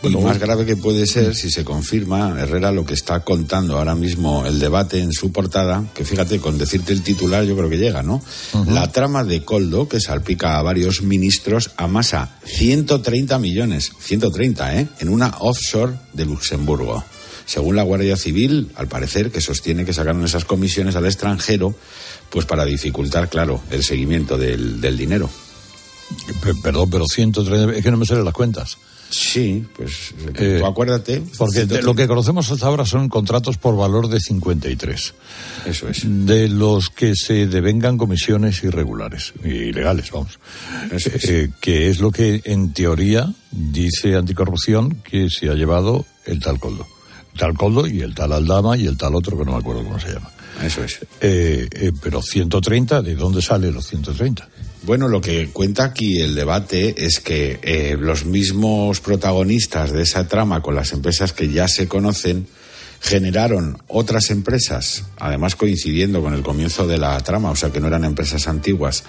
Y más grave que puede ser si se confirma, Herrera, lo que está contando ahora mismo el debate en su portada, que fíjate, con decirte el titular yo creo que llega, ¿no? La trama de Coldo, que salpica a varios ministros, amasa 130 millones, 130, ¿eh? En una offshore de Luxemburgo. Según la Guardia Civil, al parecer, que sostiene que sacaron esas comisiones al extranjero, pues para dificultar, claro, el seguimiento del, del dinero. Perdón, pero 130, es que no me salen las cuentas. Sí, pues tú acuérdate. Porque lo que conocemos hasta ahora son contratos por valor de 53. Eso es. De los que se devengan comisiones irregulares, ilegales, vamos. Eh, que es lo que en teoría dice Anticorrupción que se ha llevado el tal Coldo. El tal Coldo y el tal Aldama y el tal otro que no me acuerdo cómo se llama. Eso es. Eh, eh, pero 130, ¿de dónde salen los 130? Bueno, lo que cuenta aquí el debate es que eh, los mismos protagonistas de esa trama con las empresas que ya se conocen generaron otras empresas, además coincidiendo con el comienzo de la trama, o sea que no eran empresas antiguas,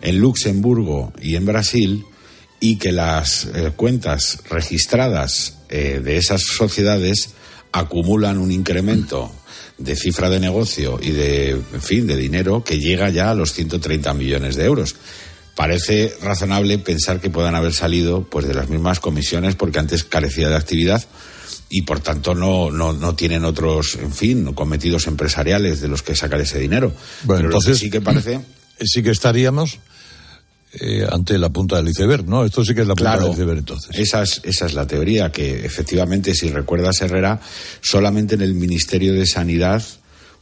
en Luxemburgo y en Brasil, y que las eh, cuentas registradas eh, de esas sociedades acumulan un incremento de cifra de negocio y de, en fin, de dinero que llega ya a los 130 millones de euros. Parece razonable pensar que puedan haber salido pues de las mismas comisiones porque antes carecía de actividad y por tanto no, no, no tienen otros, en fin, cometidos empresariales de los que sacar ese dinero. Bueno, Pero entonces sí que parece sí que estaríamos eh, ante la punta del iceberg, ¿no? Esto sí que es la punta Claro, del iceberg entonces. Esa es, esa es la teoría, que efectivamente, si recuerdas, Herrera, solamente en el Ministerio de Sanidad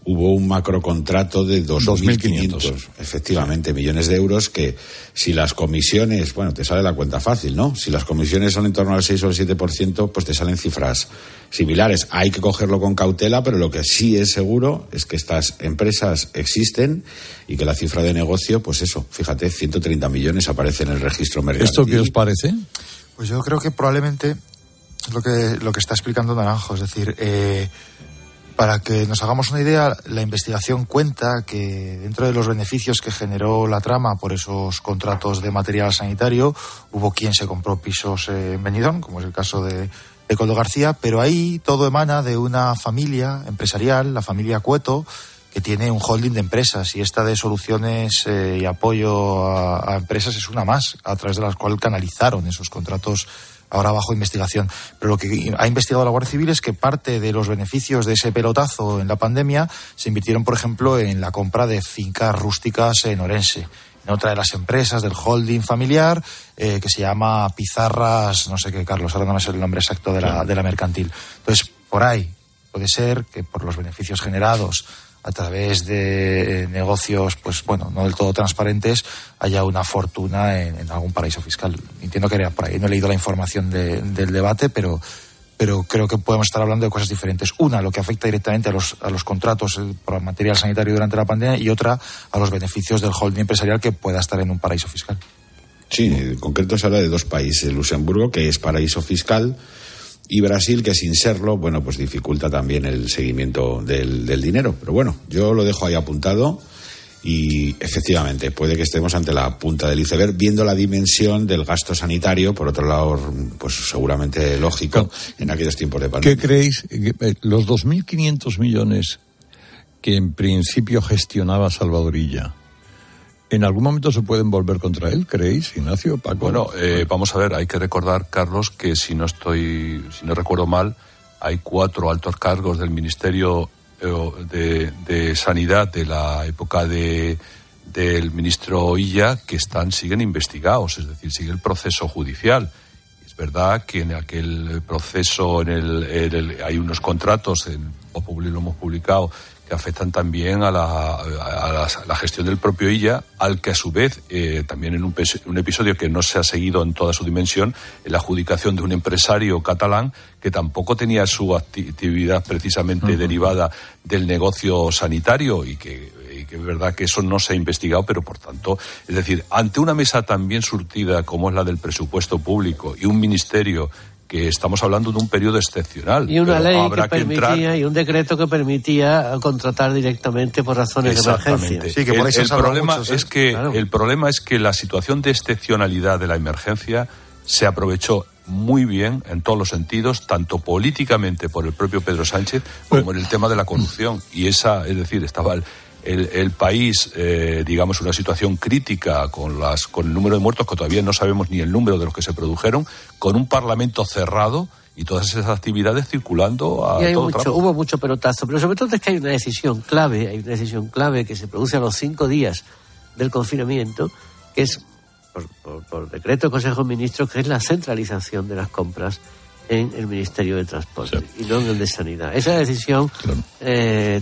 hubo un macrocontrato de 2.500, efectivamente, millones de euros que si las comisiones, bueno, te sale la cuenta fácil, ¿no? Si las comisiones son en torno al 6 o el 7%, pues te salen cifras similares. Hay que cogerlo con cautela, pero lo que sí es seguro es que estas empresas existen y que la cifra de negocio, pues eso, fíjate, 130 millones aparece en el registro mercantil. ¿Esto qué os parece? Pues yo creo que probablemente es lo que, lo que está explicando Naranjo, es decir, eh, Para que nos hagamos una idea, la investigación cuenta que dentro de los beneficios que generó la trama por esos contratos de material sanitario, hubo quien se compró pisos en Benidorm, como es el caso de, de Coldo García, pero ahí todo emana de una familia empresarial, la familia Cueto, que tiene un holding de empresas y esta de soluciones eh, y apoyo a, a empresas es una más, a través de la cual canalizaron esos contratos ahora bajo investigación. Pero lo que ha investigado la Guardia Civil es que parte de los beneficios de ese pelotazo en la pandemia se invirtieron, por ejemplo, en la compra de fincas rústicas en Orense, en otra de las empresas del holding familiar eh, que se llama Pizarras, no sé qué, Carlos, ahora no me sé el nombre exacto de la, de la mercantil. Entonces, por ahí puede ser que por los beneficios generados a través de eh, negocios, pues bueno, no del todo transparentes, haya una fortuna en, algún paraíso fiscal. Entiendo que era por ahí. No he leído la información de- del debate, pero, pero creo que podemos estar hablando de cosas diferentes. Una, lo que afecta directamente a los, a los contratos eh, por material sanitario durante la pandemia y otra, a los beneficios del holding empresarial que pueda estar en un paraíso fiscal. Sí, en concreto se habla de dos países, Luxemburgo, que es paraíso fiscal, y Brasil, que sin serlo, bueno, pues dificulta también el seguimiento del, del dinero. Pero bueno, yo lo dejo ahí apuntado y efectivamente puede que estemos ante la punta del iceberg viendo la dimensión del gasto sanitario, por otro lado, pues seguramente lógico en aquellos tiempos de pandemia. ¿Qué creéis? Eh, Los 2.500 millones que en principio gestionaba Salvadorilla, ¿en algún momento se pueden volver contra él, creéis, Ignacio, Paco? Bueno, eh, vamos a ver, hay que recordar, Carlos, que si no estoy, si no recuerdo mal, hay cuatro altos cargos del Ministerio eh, de, Sanidad de la época de del ministro Illa que están siguen investigados, es decir, sigue el proceso judicial. Es verdad que en aquel proceso en el, hay unos contratos, en, lo hemos publicado, que afectan también a la, a la- a la gestión del propio Illa, al que a su vez, eh, también en un, episodio que no se ha seguido en toda su dimensión, en la adjudicación de un empresario catalán que tampoco tenía su acti- actividad precisamente derivada del negocio sanitario y que, y que es verdad que eso no se ha investigado, pero por tanto, es decir, ante una mesa tan bien surtida como es la del presupuesto público y un ministerio que estamos hablando de un periodo excepcional. Y una ley habrá que que permitía entrar y un decreto que permitía contratar directamente por razones de emergencia. el, el problema es que el problema es que la situación de excepcionalidad de la emergencia se aprovechó muy bien en todos los sentidos, tanto políticamente por el propio Pedro Sánchez como en el tema de la corrupción. Y esa, es decir, estaba el, el- el país, eh, digamos, una situación crítica con las con el número de muertos que todavía no sabemos ni el número de los que se produjeron, con un parlamento cerrado y todas esas actividades circulando a Y hay todo mucho, hubo mucho pelotazo, pero sobre todo es que hay una decisión clave, hay una decisión clave que se produce a los cinco días del confinamiento, que es por, por- por decreto del Consejo de Ministros, que es la centralización de las compras en el Ministerio de Transporte y no en el de Sanidad. Esa decisión, eh,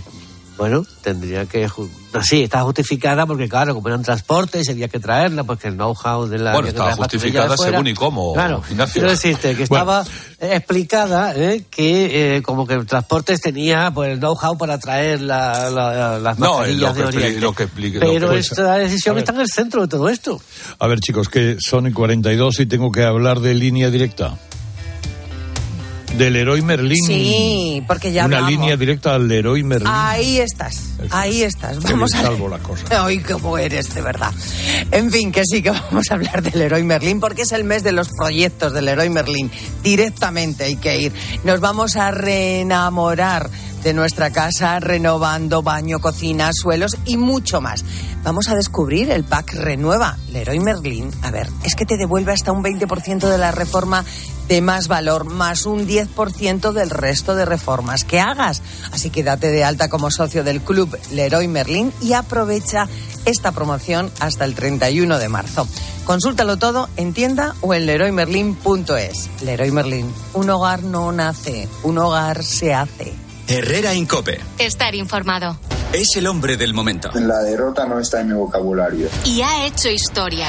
bueno, tendría que... no, sí, está justificada porque, claro, como eran transportes, había que traerla, porque el know-how de la... Bueno, estaba justificada según y cómo, Claro, Ignacio. quiero decirte que estaba explicada eh, que eh, como que transportes tenía pues el know-how para traer la- la- las No, mascarillas lo de Oriente. lo que explique- lo Pero que- esta decisión está en el centro de todo esto. A ver, chicos, que son y 42 y tengo que hablar de línea directa. Del Leroy Merlin. Sí, porque ya Una hablamos. línea directa al Leroy Merlin. Ahí estás, ahí estás. Vamos a salvo la cosa. Ay, cómo eres, de verdad. En fin, que sí, que vamos a hablar del Leroy Merlin, porque es el mes de los proyectos del Leroy Merlin. Directamente hay que ir. Nos vamos a reenamorar de nuestra casa, renovando baño, cocina, suelos y mucho más. Vamos a descubrir el pack Renueva. Leroy Merlin, a ver, es que te devuelve hasta un 20% de la reforma de más valor, más un 10% del resto de reformas que hagas. Así que date de alta como socio del club Leroy Merlin y aprovecha esta promoción hasta el 31 de marzo. Consúltalo todo en tienda o en leroymerlin.es. Leroy Merlin, un hogar no nace, un hogar se hace. Herrera Incope. Estar informado. Es el hombre del momento. La derrota no está en mi vocabulario. Y ha hecho historia.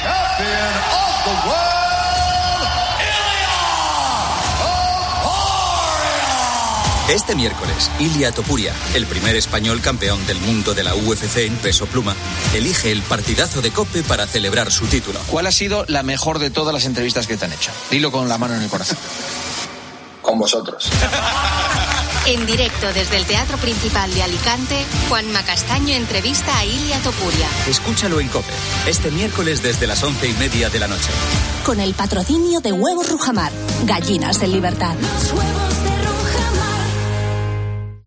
Este miércoles, Ilia Topuria, el primer español campeón del mundo de la UFC en peso pluma, elige el partidazo de Cope para celebrar su título. ¿Cuál ha sido la mejor de todas las entrevistas que te han hecho? Dilo con la mano en el corazón. Con vosotros. En directo desde el Teatro Principal de Alicante, Juan Macastaño entrevista a Ilia Topuria. Escúchalo en COPE, este miércoles desde las once y media de la noche. Con el patrocinio de Huevos Rujamar, gallinas en libertad.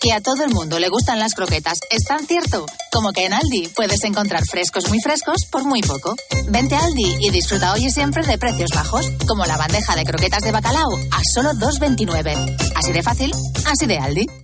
Que a todo el mundo le gustan las croquetas es tan cierto como que en Aldi puedes encontrar frescos muy frescos por muy poco. Vente a Aldi y disfruta hoy y siempre de precios bajos, como la bandeja de croquetas de bacalao a solo 2,29. Así de fácil, así de Aldi.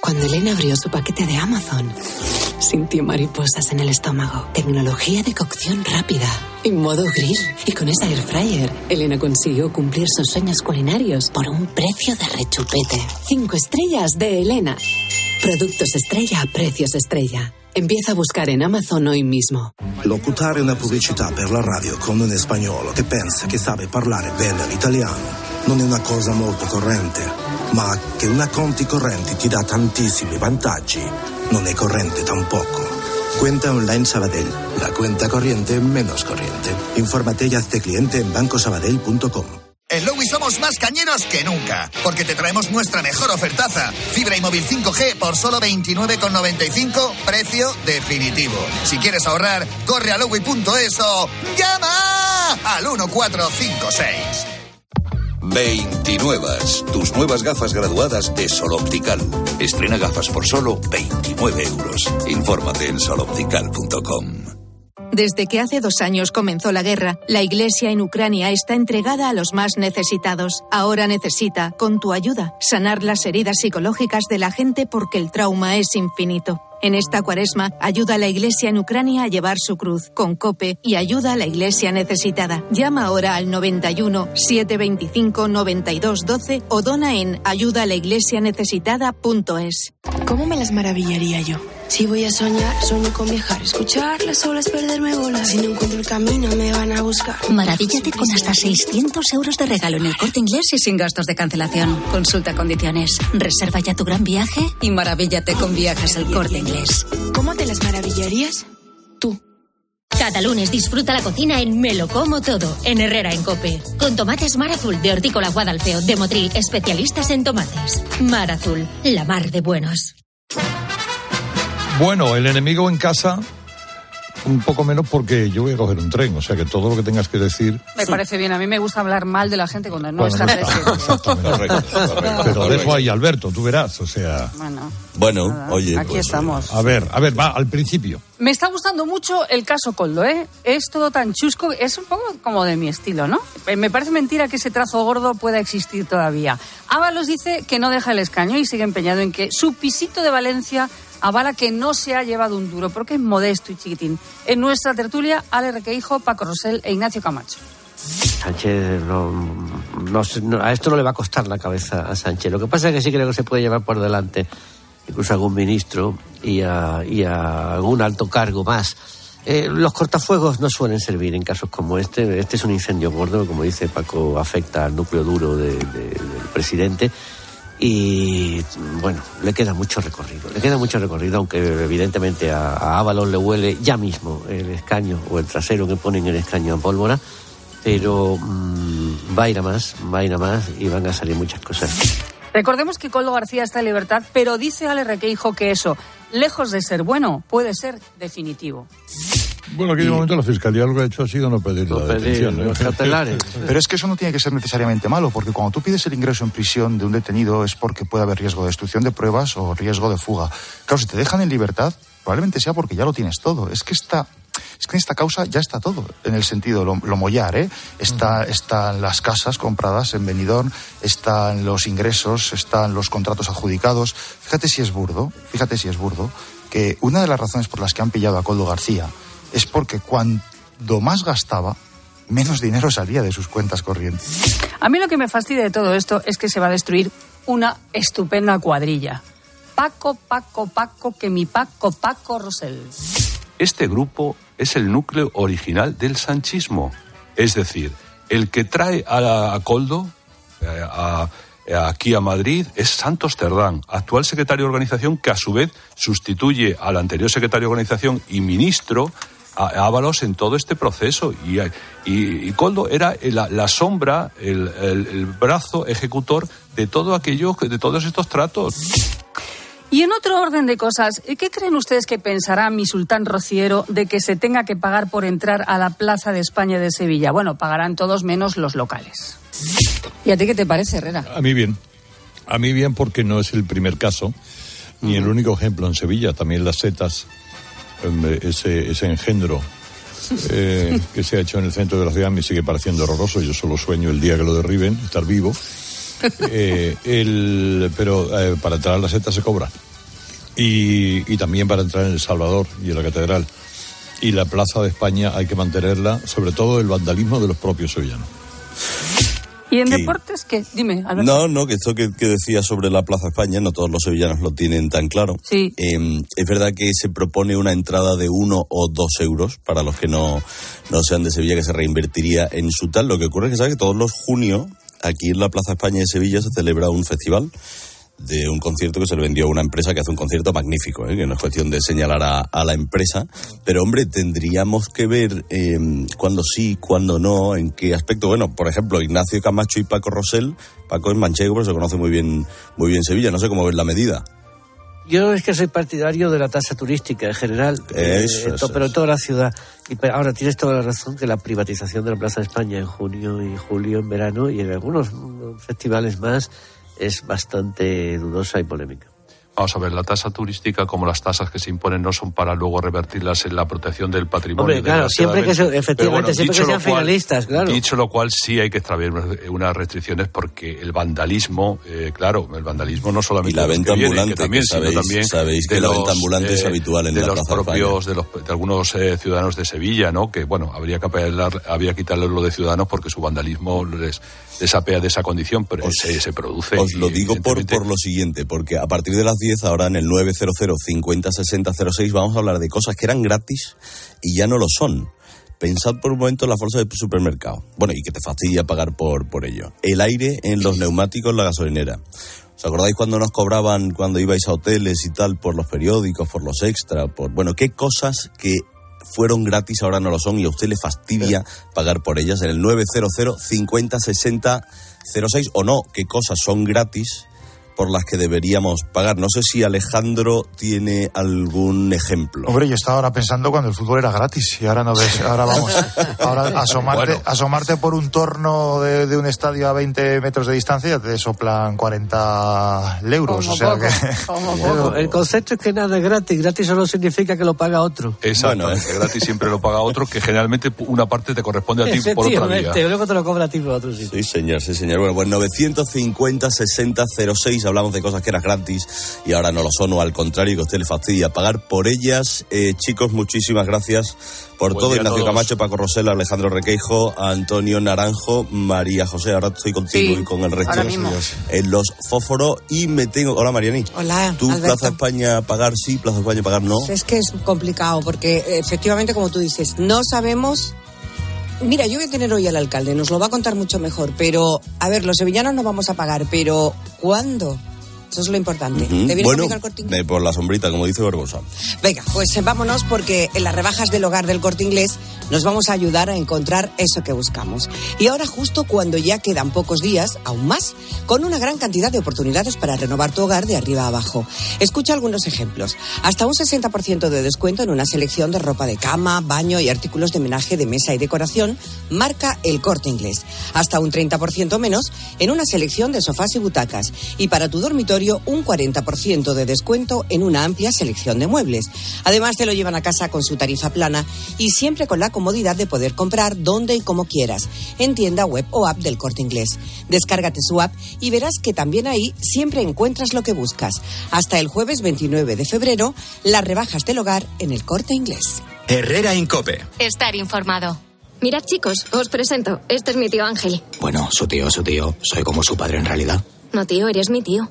Cuando Elena abrió su paquete de Amazon, sintió mariposas en el estómago. Tecnología de cocción rápida y modo grill. Y con esa air fryer, Elena consiguió cumplir sus sueños culinarios por un precio de rechupete. Cinco estrellas de Elena. Productos estrella a precios estrella. Empieza a buscar en Amazon hoy mismo. Locutare una pubblicità per la radio con un spagnolo che pensa che sabe parlare bene l'italiano non è una cosa molto corrente, ma che una conti correnti ti dà tantissimi vantaggi non è corrente tampoco. Cuenta online Sabadell, la cuenta corriente menos corriente. Infórmate y hazte cliente en bancosabadell.com. En Lowy somos más cañeros que nunca, porque te traemos nuestra mejor ofertaza. Fibra y móvil 5G por solo 29,95, precio definitivo. Si quieres ahorrar, corre a lowy.es o llama al 1456. 29. Tus nuevas gafas graduadas de Sol Optical. Estrena gafas por solo 29 euros. Infórmate en soloptical.com. Desde que hace dos años comenzó la guerra, la Iglesia en Ucrania está entregada a los más necesitados. Ahora necesita, con tu ayuda, sanar las heridas psicológicas de la gente porque el trauma es infinito. En esta cuaresma, ayuda a la Iglesia en Ucrania a llevar su cruz con COPE y ayuda a la Iglesia necesitada. Llama ahora al 91 725 92 12 o dona en ayudaalaiglesianecesitada.es. ¿Cómo me las maravillaría yo? Si voy a soñar, sueño con viajar, escuchar las olas, perderme bolas. Si no encuentro el camino, me van a buscar. Maravíllate con hasta 600 euros de regalo en el corte inglés y sin gastos de cancelación. Consulta condiciones. Reserva ya tu gran viaje y maravíllate con viajes al corte inglés. ¿Cómo te las maravillarías? Cada lunes disfruta la cocina en Me lo como todo, en Herrera en Cope. Con tomates Mar Azul de Hortícola Guadalfeo de Motril, especialistas en tomates. Mar Azul, la mar de buenos. Bueno, el enemigo en casa, un poco menos porque yo voy a coger un tren, o sea que todo lo que tengas que decir. Me parece bien, a mí me gusta hablar mal de la gente cuando no Bueno, está no presente. Pero dejo ahí Alberto, tú verás, o sea. Bueno, Bueno, Nada, oye, aquí pues, estamos. A ver, a ver, va, al principio. me está gustando mucho el caso Coldo, ¿eh? Es todo tan chusco, es un poco como de mi estilo, ¿no? Eh, Me parece mentira que ese trazo gordo pueda existir todavía. Ábalos dice que no deja el escaño y sigue empeñado en que su pisito de Valencia avala que no se ha llevado un duro, porque es modesto y chiquitín. En nuestra tertulia, Ale Requeijo, Paco Rosell e Ignacio Camacho. Sánchez no, no no- a esto no le va a costar la cabeza a Sánchez. Lo que pasa es que sí creo que se puede llevar por delante incluso a algún ministro y a, algún alto cargo más. Eh, los cortafuegos no suelen servir en casos como este. Este es un incendio gordo, como dice Paco, afecta al núcleo duro de- del presidente. Y bueno, le queda mucho recorrido. Le queda mucho recorrido, aunque evidentemente a, a Ábalos le huele ya mismo el escaño o el trasero que ponen en el escaño a pólvora pero mm, va a ir a más, va a ir a más y van a salir muchas cosas. Recordemos que Coldo García está en libertad, pero dice Ale Requeijo que eso, lejos de ser bueno, puede ser definitivo. Bueno, en aquel momento la fiscalía lo que ha hecho ha sido no pedir la detención. ¿eh? Pero es que eso no tiene que ser necesariamente malo, porque cuando tú pides el ingreso en prisión de un detenido es porque puede haber riesgo de destrucción de pruebas o riesgo de fuga. Claro, si te dejan en libertad, probablemente sea porque ya lo tienes todo. Es que esta, es que en esta causa ya está todo, en el sentido, lo, lo mollar, ¿eh? Está, Están las casas compradas en Benidorm, están los ingresos, están los contratos adjudicados. Fíjate si es burdo, fíjate si es burdo, que una de las razones por las que han pillado a Coldo García es porque cuando más gastaba, menos dinero salía de sus cuentas corrientes. A mí lo que me fastidia de todo esto es que se va a destruir una estupenda cuadrilla. Paco, Paco, Paco, que mi Paco, Paco Rosell. Este grupo es el núcleo original del sanchismo, es decir, el que trae a, a Coldo eh, a- a- aquí a Madrid es Santos Cerdán, actual secretario de organización que a su vez sustituye al anterior secretario de organización y ministro Ábalos en todo este proceso. Y, y- y Coldo era la, la sombra, el, el- el brazo ejecutor de todo aquello, de todos estos tratos. Y en otro orden de cosas, ¿qué creen ustedes que pensará mi sultán rociero de que se tenga que pagar por entrar a la Plaza de España de Sevilla? Bueno, pagarán todos menos los locales. ¿Y a ti qué te parece, Herrera? A mí bien. A mí bien porque no es el primer caso, ni el único ejemplo en Sevilla. También las setas, ese, ese engendro eh, que se ha hecho en el centro de la ciudad me sigue pareciendo horroroso. Yo solo sueño el día que lo derriben, estar vivo. Eh, el- pero eh, para entrar a la seta se cobra. Y, y también para entrar en El Salvador y en la Catedral. Y la Plaza de España hay que mantenerla, sobre todo el vandalismo de los propios sevillanos. ¿Y en deportes qué? Dime, Alberto. No, no, que esto que, que decía sobre la Plaza España, no todos los sevillanos lo tienen tan claro. Sí. Eh, es verdad que se propone una entrada de uno o dos euros para los que no, no sean de Sevilla, que se reinvertiría en su tal. Lo que ocurre es que, ¿sabes? que todos los junios, aquí en la Plaza España de Sevilla, se celebra un festival de un concierto que se le vendió a una empresa que hace un concierto magnífico, ¿eh? que no es cuestión de señalar a, a la empresa, pero hombre, tendríamos que ver eh, cuándo sí, cuándo no, en qué aspecto. Bueno, por ejemplo, Ignacio Camacho y Paco Rosell, Paco es manchego, pero se conoce muy bien, muy bien Sevilla, no sé cómo ver la medida. Yo es que soy partidario de la tasa turística en general, eh, Eso, pero en toda la ciudad. Y ahora tienes toda la razón que la privatización de la Plaza de España en junio y julio en verano y en algunos mm, festivales más es bastante dudosa y polémica. Vamos a ver, la tasa turística, como las tasas que se imponen, no son para luego revertirlas en la protección del patrimonio. Hombre, claro, siempre que se- efectivamente, siempre que sean finalistas, claro. Dicho lo cual, sí hay que extraer unas- restricciones porque el vandalismo, eh, claro, el vandalismo no solamente Y la venta que ambulante, que también, que sino sabéis- también sabéis que la los, venta ambulante es habitual en de la los Plaza propios, de, los, de algunos eh, ciudadanos de Sevilla, ¿no? Que bueno, habría que apelar, habría que quitarle lo de ciudadanos porque su vandalismo les, les apea de esa condición, pero se, se produce. Os lo digo por, por lo siguiente, porque a partir de las 10, ahora en el 900 50 60 06, vamos a hablar de cosas que eran gratis y ya no lo son. Pensad por un momento en las bolsas de supermercado. Bueno, y que te fastidia pagar por, por ello. El aire en los neumáticos, la gasolinera. ¿Os acordáis cuando nos cobraban cuando ibais a hoteles y tal por los periódicos, por los extras? Por, bueno, ¿qué cosas que fueron gratis ahora no lo son y a usted le fastidia pagar por ellas? En el 900 50 60 06 o no, ¿qué cosas son gratis? Por las que deberíamos pagar. No sé si Alejandro tiene algún ejemplo. Hombre, yo estaba ahora pensando cuando el fútbol era gratis y ahora no ves, ahora vamos, ahora asomarte, Bueno. asomarte por un torno de, de un estadio a 20 metros de distancia te soplan 40 euros. Como o sea poco, que, como poco. El concepto es que nada es gratis. Gratis solo significa que lo paga otro. Exactamente, gratis siempre lo paga otro, que generalmente una parte te corresponde a ti por otra vía. Luego te lo cobra a ti por otro sitio. Sí, señor, sí, señor. Bueno, pues 950 60 06 hablamos de cosas que eran gratis y ahora no lo son, o al contrario, que a usted le fastidia pagar por ellas. Eh, chicos, muchísimas gracias por Buen todo. Ignacio todos. Camacho, Paco Rosell, Alejandro Requeijo, Antonio Naranjo, María José. Ahora estoy contigo Sí, y con el resto en los fósforos. Y me tengo. Hola, Mariani. Hola, ¿Tú, Alberto. Plaza España pagar sí, Plaza España pagar no? Es que es complicado porque efectivamente, como tú dices, no sabemos. Mira, yo voy a tener hoy al alcalde, nos lo va a contar mucho mejor, pero a ver, los sevillanos no vamos a pagar, pero ¿cuándo? Eso es lo importante. Ujú. ¿Te vienes Bueno, Corte Inglés? eh, por la sombrita, como dice Barbosa. Venga, pues eh, vámonos porque en las rebajas del hogar del corte inglés nos vamos a ayudar a encontrar eso que buscamos. Y ahora justo cuando ya quedan pocos días, aún más, con una gran cantidad de oportunidades para renovar tu hogar de arriba a abajo. Escucha algunos ejemplos. Hasta un 60% de descuento en una selección de ropa de cama, baño y artículos de menaje de mesa y decoración marca el corte inglés. Hasta un 30% menos en una selección de sofás y butacas. Y para tu dormitorio un 40% de descuento en una amplia selección de muebles. Además, te lo llevan a casa con su tarifa plana y siempre con la comodidad de poder comprar donde y como quieras, en tienda web o app del corte inglés. Descárgate su app y verás que también ahí siempre encuentras lo que buscas. Hasta el jueves 29 de febrero, las rebajas del hogar en el corte inglés. Herrera Incope. Estar informado. Mirad chicos, os presento. Este es mi tío Ángel. Bueno, su tío, su tío. Soy como su padre en realidad. No, tío, eres mi tío.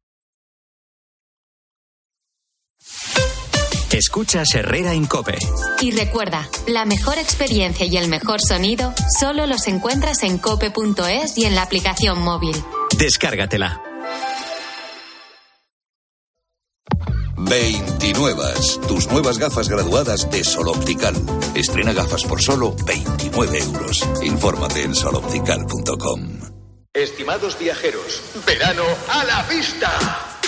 Escuchas Herrera Incope. Y recuerda, la mejor experiencia y el mejor sonido solo los encuentras en cope.es y en la aplicación móvil. Descárgatela. 29. Tus nuevas gafas graduadas de Sol Optical. Estrena gafas por solo 29 euros. Infórmate en soloptical.com. Estimados viajeros, verano a la vista.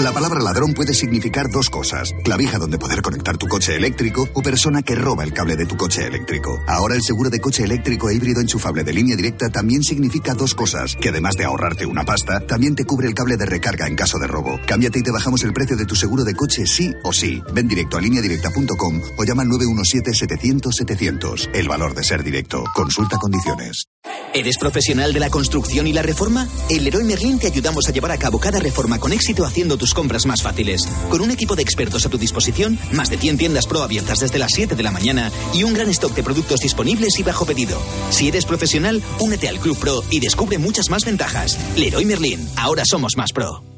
La palabra ladrón puede significar dos cosas. Clavija donde poder conectar tu coche eléctrico o persona que roba el cable de tu coche eléctrico. Ahora el seguro de coche eléctrico e híbrido enchufable de línea directa también significa dos cosas. Que además de ahorrarte una pasta, también te cubre el cable de recarga en caso de robo. Cámbiate y te bajamos el precio de tu seguro de coche sí o sí. Ven directo a lineadirecta.com o llama al 917-700-700. El valor de ser directo. Consulta condiciones. ¿Eres profesional de la construcción y la reforma? En Leroy Merlin te ayudamos a llevar a cabo cada reforma con éxito haciendo compras más fáciles. Con un equipo de expertos a tu disposición, más de 100 tiendas pro abiertas desde las 7 de la mañana y un gran stock de productos disponibles y bajo pedido. Si eres profesional, únete al Club Pro y descubre muchas más ventajas. Leroy Merlin, ahora somos más pro.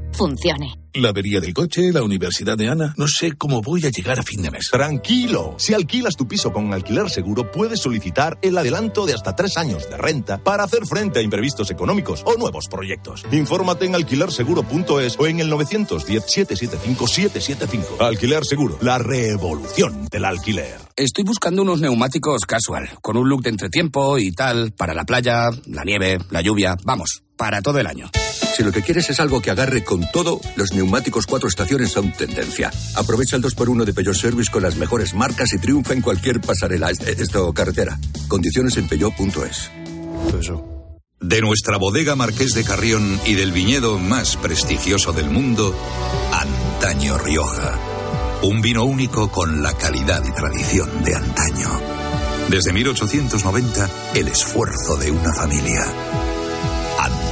funcione. La avería del coche, la universidad de Ana. No sé cómo voy a llegar a fin de mes. Tranquilo. Si alquilas tu piso con alquiler seguro, puedes solicitar el adelanto de hasta tres años de renta para hacer frente a imprevistos económicos o nuevos proyectos. Infórmate en alquilerseguro.es o en el 910-775-775. Alquiler Seguro, la revolución del alquiler. Estoy buscando unos neumáticos casual, con un look de entretiempo y tal, para la playa, la nieve, la lluvia, vamos, para todo el año. Si lo que quieres es algo que agarre con todo, los neumáticos cuatro estaciones son tendencia. Aprovecha el 2x1 de Peugeot Service con las mejores marcas y triunfa en cualquier pasarela, esto carretera. Condiciones en peugeot.es. De nuestra bodega Marqués de Carrión y del viñedo más prestigioso del mundo, Antaño Rioja. Un vino único con la calidad y tradición de antaño. Desde 1890, el esfuerzo de una familia.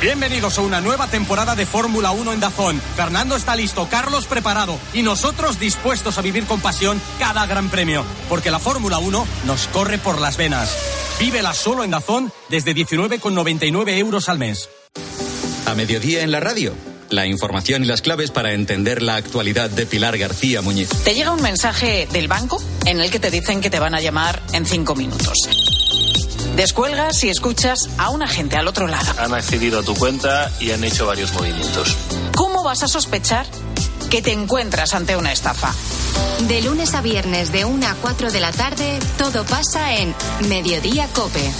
Bienvenidos a una nueva temporada de Fórmula 1 en Dazón. Fernando está listo, Carlos preparado y nosotros dispuestos a vivir con pasión cada gran premio, porque la Fórmula 1 nos corre por las venas. Vívela solo en Dazón desde 19,99 euros al mes. A mediodía en la radio. la información y las claves para entender la actualidad de Pilar García Muñiz. Te llega un mensaje del banco en el que te dicen que te van a llamar en cinco minutos. Descuelgas y escuchas a un agente al otro lado. Han accedido a tu cuenta y han hecho varios movimientos. ¿Cómo vas a sospechar que te encuentras ante una estafa? De lunes a viernes de 1 a 4 de la tarde, todo pasa en Mediodía Cope.